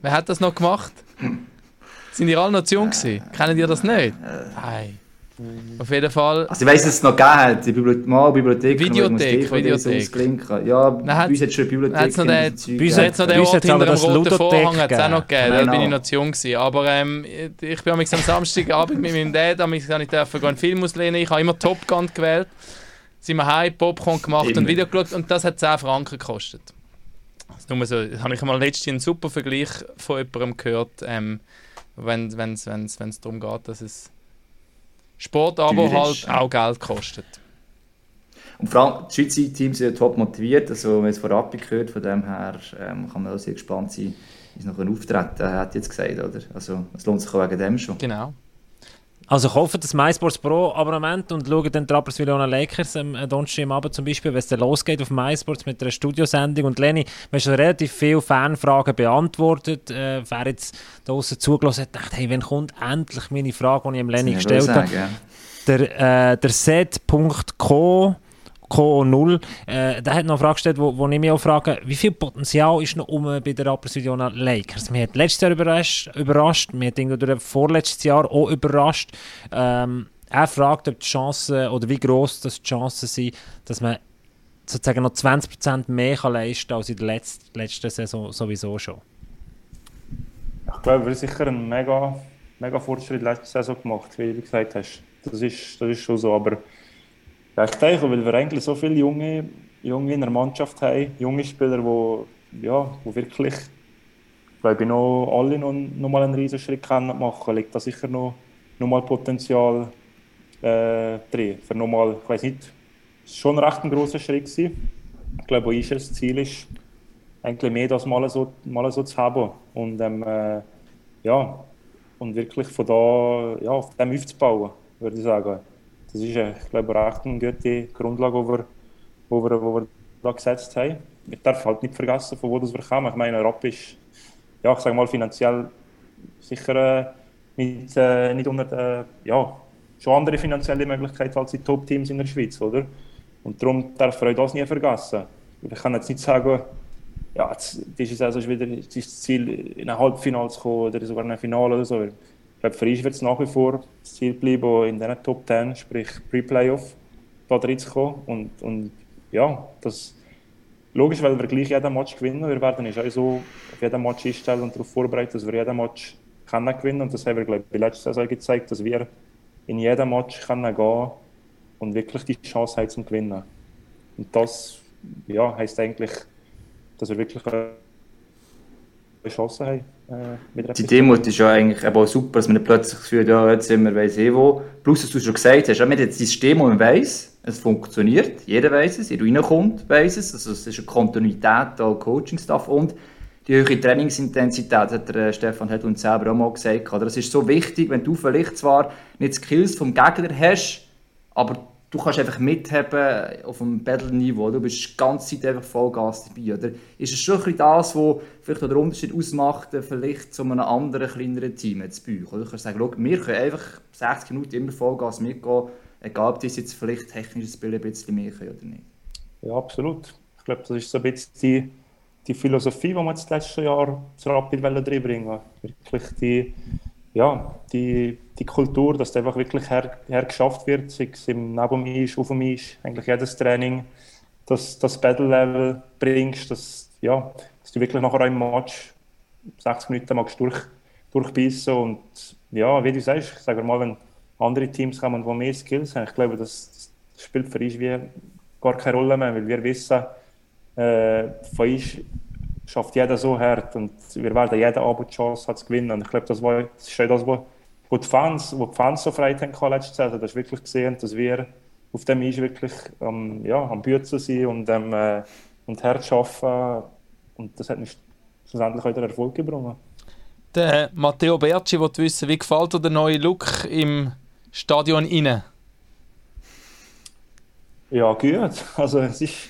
Wer hat das noch gemacht? Sind ihr alle noch zu jung gewesen? Kennen ihr das nicht? Nein. Auf jeden Fall. Also ich weiss, dass es noch gegeben hat, die Bibliothek, mal Bibliothek. Videothek, Videothek. Ja, bei uns hat es schon eine Bibliothek. Hat's noch den, bei uns hat es noch den Ort hinter dem roten Vorhang hat's auch noch gegeben, da bin ich noch zu jung gewesen. Aber ähm, ich bin am Samstagabend mit meinem Dad, am ich durfte einen Film auslehnen, ich habe immer Top Gun gewählt. Sind wir heim, Popcorn gemacht immer. und Video geschaut und das hat 10 Franken gekostet. Das nur so, habe ich mal letztens einen super Vergleich von jemandem gehört, ähm, wenn es darum geht, dass es Sport aber halt auch Geld kostet. Und vor allem, die Schweizer Teams sind top motiviert, also wenn man es vorab gehört, von dem her ähm, kann man auch sehr gespannt sein, wie es noch auftreten hat jetzt gesagt, oder? Also es lohnt sich auch wegen dem schon. Genau. Also kauft das MySports Pro Abonnement und schaut den Trappers Villona Lakers am Donnerstag am Abend zum Beispiel, wenn es dann losgeht auf MySports mit einer Studiosendung. Und Lenny, wir haben schon relativ viele Fanfragen beantwortet. Äh, wer jetzt da draußen zugelassen hat, dachte, hey, wann kommt endlich meine Frage, die ich dem Lenny gestellt habe? Der, äh, der Set.co Co0, äh, der hat noch eine Frage gestellt, wo, wo ich mich auch frage, wie viel Potenzial ist noch um bei der Rapperswil Lakers? Mir hat letztes Jahr überrascht, überrascht mir hat irgendwie vorletztes Jahr auch überrascht. Ähm, er fragt, ob die Chancen, oder wie groß das die Chancen sind, dass man sozusagen noch 20% mehr kann leisten als in der letzten, letzten Saison sowieso schon. Ich glaube, wir haben sicher einen mega, mega Fortschritt letzte Saison gemacht, wie du gesagt hast. Das ist, das ist schon so, aber ich denke, weil wir eigentlich so viele junge, junge in der Mannschaft haben, junge Spieler, die, ja, die wirklich, glaube ich, noch alle noch, noch mal einen riesen Schritt können machen, liegt da sicher noch, noch mal Potenzial äh, drin. Für noch mal, ich weiß nicht, schon recht ein großer Schritt gewesen. Ich glaube, wo ist das Ziel ist, eigentlich mehr das mal so, mal so zu haben und ähm, äh, ja und wirklich von da ja, auf dem aufzubauen, würde ich sagen das ist, ich glaube, eine gute Grundlage, die wir, wo wir, da gesetzt haben. Ich darf halt nicht vergessen, von wo das wir kommen. Ich meine, Rapp ist, ja, ich sage mal, finanziell sicher äh, nicht, äh, nicht unter, äh, ja, schon andere finanzielle Möglichkeiten als die Top-Teams in der Schweiz, oder? Und darum darf man das nie vergessen. Ich kann jetzt nicht sagen, ja, jetzt, diese Saison ist wieder das Ziel, in ein Halbfinale zu kommen oder sogar in ein Finale oder so. Ich glaube, für uns wird es nach wie vor das Ziel bleiben, in diesen Top 10, sprich Pre-Playoff, da drin zu kommen. Und, und ja, das logisch, weil wir gleich jeden Match gewinnen. Wir werden uns auch so auf jeden Match einstellen und darauf vorbereiten, dass wir jeden Match können gewinnen. Und das haben wir, glaube ich, letzte Saison gezeigt, dass wir in jedem Match können gehen und wirklich die Chance haben zum Gewinnen. Und das ja, heisst eigentlich, dass wir wirklich eine Chance haben die Demut ist ja eigentlich auch super, dass man plötzlich das Gefühl ja, jetzt sind wir weiss eh wo. Plus, was du schon gesagt hast, wir haben jetzt ein System, das man weiss, es funktioniert, jeder weiß es, jeder reinkommt, weiss es, also es ist eine Kontinuität an Coaching-Staff und die höhere Trainingsintensität, hat der äh, Stefan hat uns selber auch mal gesagt. Das ist so wichtig, wenn du vielleicht zwar nicht Skills vom Gegner hast, aber du kannst einfach mithaben auf dem Battle-Niveau. Du bist die ganze Zeit einfach Vollgas dabei. Oder? Ist es schon ein das, was vielleicht den Unterschied ausmacht, äh, vielleicht zu einem anderen, kleineren Team jetzt bei? Oder? Du kannst sagen, wir können einfach 60 Minuten immer Vollgas mitgehen, egal ob das jetzt vielleicht technisches Spiel ein bisschen mehr können oder nicht. Ja, absolut. Ich glaube, das ist so ein bisschen die, die Philosophie, die wir das letzte Jahr zu Rapid reinbringen Wirklich die ja, die, die Kultur, dass das einfach wirklich her, hergeschafft wird, sei es im neben mir auf mir eigentlich jedes Training, dass das Battle-Level bringst, dass, ja, dass du wirklich nachher im Match 60 Minuten magst durch, durchbeissen und ja, wie du sagst, sagen wir mal, wenn andere Teams kommen, die mehr Skills haben, ich glaube, das, das spielt für uns wie gar keine Rolle mehr, weil wir wissen, äh, von uns schafft jeder so hart und wir werden jede Abend Chance zu gewinnen. Und ich glaube, das, war, das ist das, wo, wo, die Fans, wo die Fans so frei haben letzte Saison. Das ist wirklich gesehen, dass wir auf dem Eis wirklich ähm, ja, am Bützen sind und, ähm, äh, und hart arbeiten. Und das hat mich schlussendlich wieder Erfolg gebracht. Der Matteo Berci will wissen, wie gefällt dir der neue Look im Stadion innen? Ja, gut. Also es ist,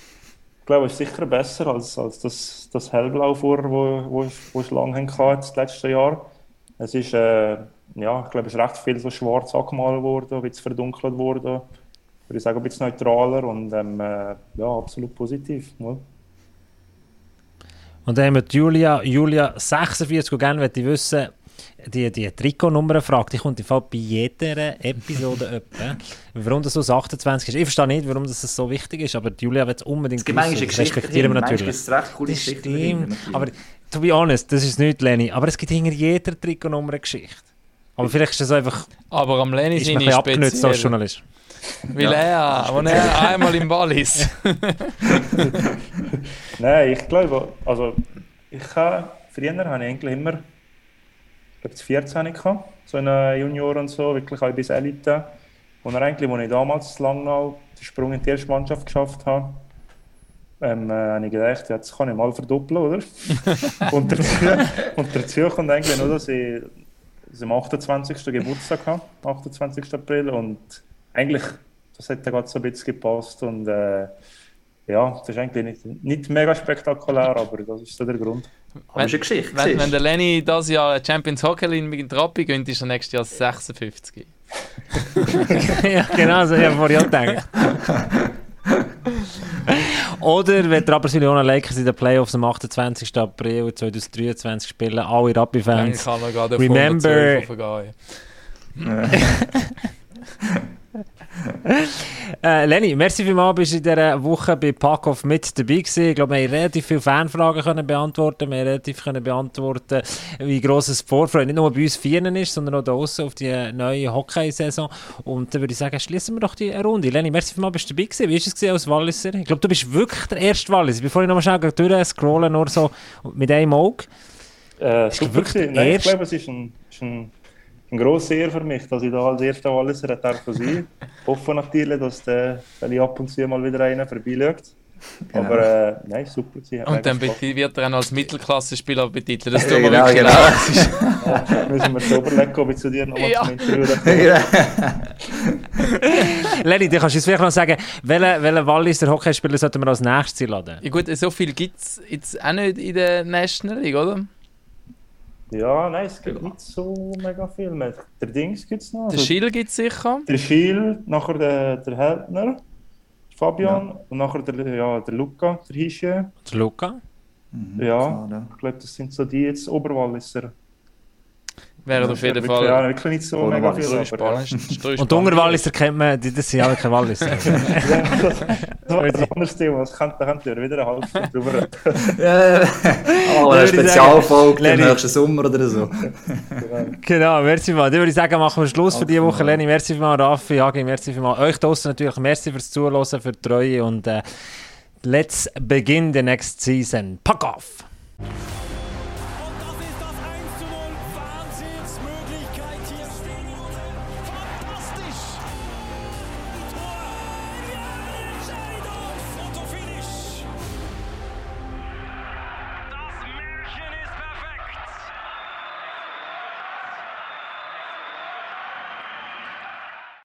glaube, es ist sicher besser als, als das, das Hellblau vor, wo, wo, wo ich lange hatte, das letzte Jahr. Es ist, äh, ja, ich glaube, es ist recht viel so schwarz angemalt worden, ein bisschen verdunkelt worden. Würde ich sagen, ein bisschen neutraler und ähm, äh, ja, absolut positiv. Ja. Und dann haben wir Julia, Julia 46, und gerne möchte ich wissen, die, die Trikotnummer fragt, die kommt im Fall bei jeder Episode öppe, warum das so das 28 ist. Ich verstehe nicht, warum das so wichtig ist, aber Julia wird es unbedingt wissen. Das respektieren wir natürlich. Das ist recht coole das stimmt, aber to be honest, das ist nicht Lenny, aber es gibt hinter jeder Trikotnummer eine Geschichte. Aber vielleicht ist das einfach... Aber am Lenny ist man ein abgenutzt als Journalist. Weil ja. er, als er einmal im Ball ist. Nein, ich glaube, also ich habe, früher habe ich eigentlich immer glaube, 14 gehabt, so eine Junior und so, wirklich auch bis Elite. Und eigentlich, als ich damals Langnau den Sprung in die erste Mannschaft geschafft habe, ähm, äh, habe ich gedacht, jetzt kann ich mal verdoppeln, oder? und, dazu, kommt eigentlich nur, dass ich, ich am 28. Geburtstag habe, 28. April, und eigentlich, das hat gerade so ein bisschen gepasst und äh, ja, das ist eigentlich nicht, nicht mega spektakulär, aber das ist so der Grund. Aber ist eine Geschichte. Wenn, wenn der Lenny dieses Jahr Champions Hockey League mit Trappi gönnt, ist er nächstes Jahr 56. ja, genau, so habe ich vorhin gedacht. Oder wenn die Rapperswil Lakers in den Playoffs am 28. April 2023 spielen, alle Rappi-Fans. Remember. äh, Lenny, merci vielmals, bist du in dieser Woche bei Packoff mit dabei gewesen. Ich glaube, wir haben relativ viele Fanfragen können beantworten. Wir haben relativ können beantworten, wie gross es Vorfreude nicht nur bei uns Vieren ist, sondern auch draußen auf die neue Hockey-Saison. Und dann würde ich sagen, schließen wir doch die Runde. Lenny, merci vielmals, bist du dabei gewesen. Wie war es als Walliser? Ich glaube, du bist wirklich der erste Walliser. Bevor ich nochmal schnell durchscrollen, nur so mit einem Auge. Äh, super, Nein, ich glaube, es ist ein, ist ein eine grosse Ehre für mich, dass ich da als erster Walliser darf sein. Ich hoffe natürlich, dass der, wenn ich ab und zu mal wieder einer vorbeischaut. Genau. Aber äh, nein, super gewesen. Und dann wird er auch als Mittelklasse-Spieler betitelt. Das tut mir genau, wirklich genau. ja, müssen wir schon überlegen, ob ich zu dir nochmal ja. zum Interview Lenny, du kannst uns vielleicht noch sagen, welchen welche Walliser Hockeyspieler sollten wir als nächstes einladen? Ja gut, so viel gibt es jetzt auch nicht in der National League, oder? Ja, nein, es gibt nicht so mega viel mehr. Der Dings gibt es noch. Der Schiel gibt es sicher. Der Schiel, nachher der, der Heldner, Fabian, ja. und nachher der, ja, der Luca, der Hische. Der Luca? Mhm, ja, klar, ja, ich glaube, das sind so die jetzt Oberwalliser. Wäre auf jeden Fall. Ja, wirklich nicht so mega viel. So spannend. Ja. Und Ungerwalliser kennt man, das sind alle keine Walliser. ja, das, das ist ein anderes Thema, das könnte, wir wieder eine halbe Stunde drüber reden. ja, oh, eine Spezialfolge im nächsten Sommer oder so. genau, merci mal. Dann würde ich sagen, machen wir Schluss für diese Woche. Lenny, merci mal, Raffi, Hagi, merci mal. Euch draußen natürlich, merci fürs Zuhören, für die Treue und uh, let's begin the next season. Pack off!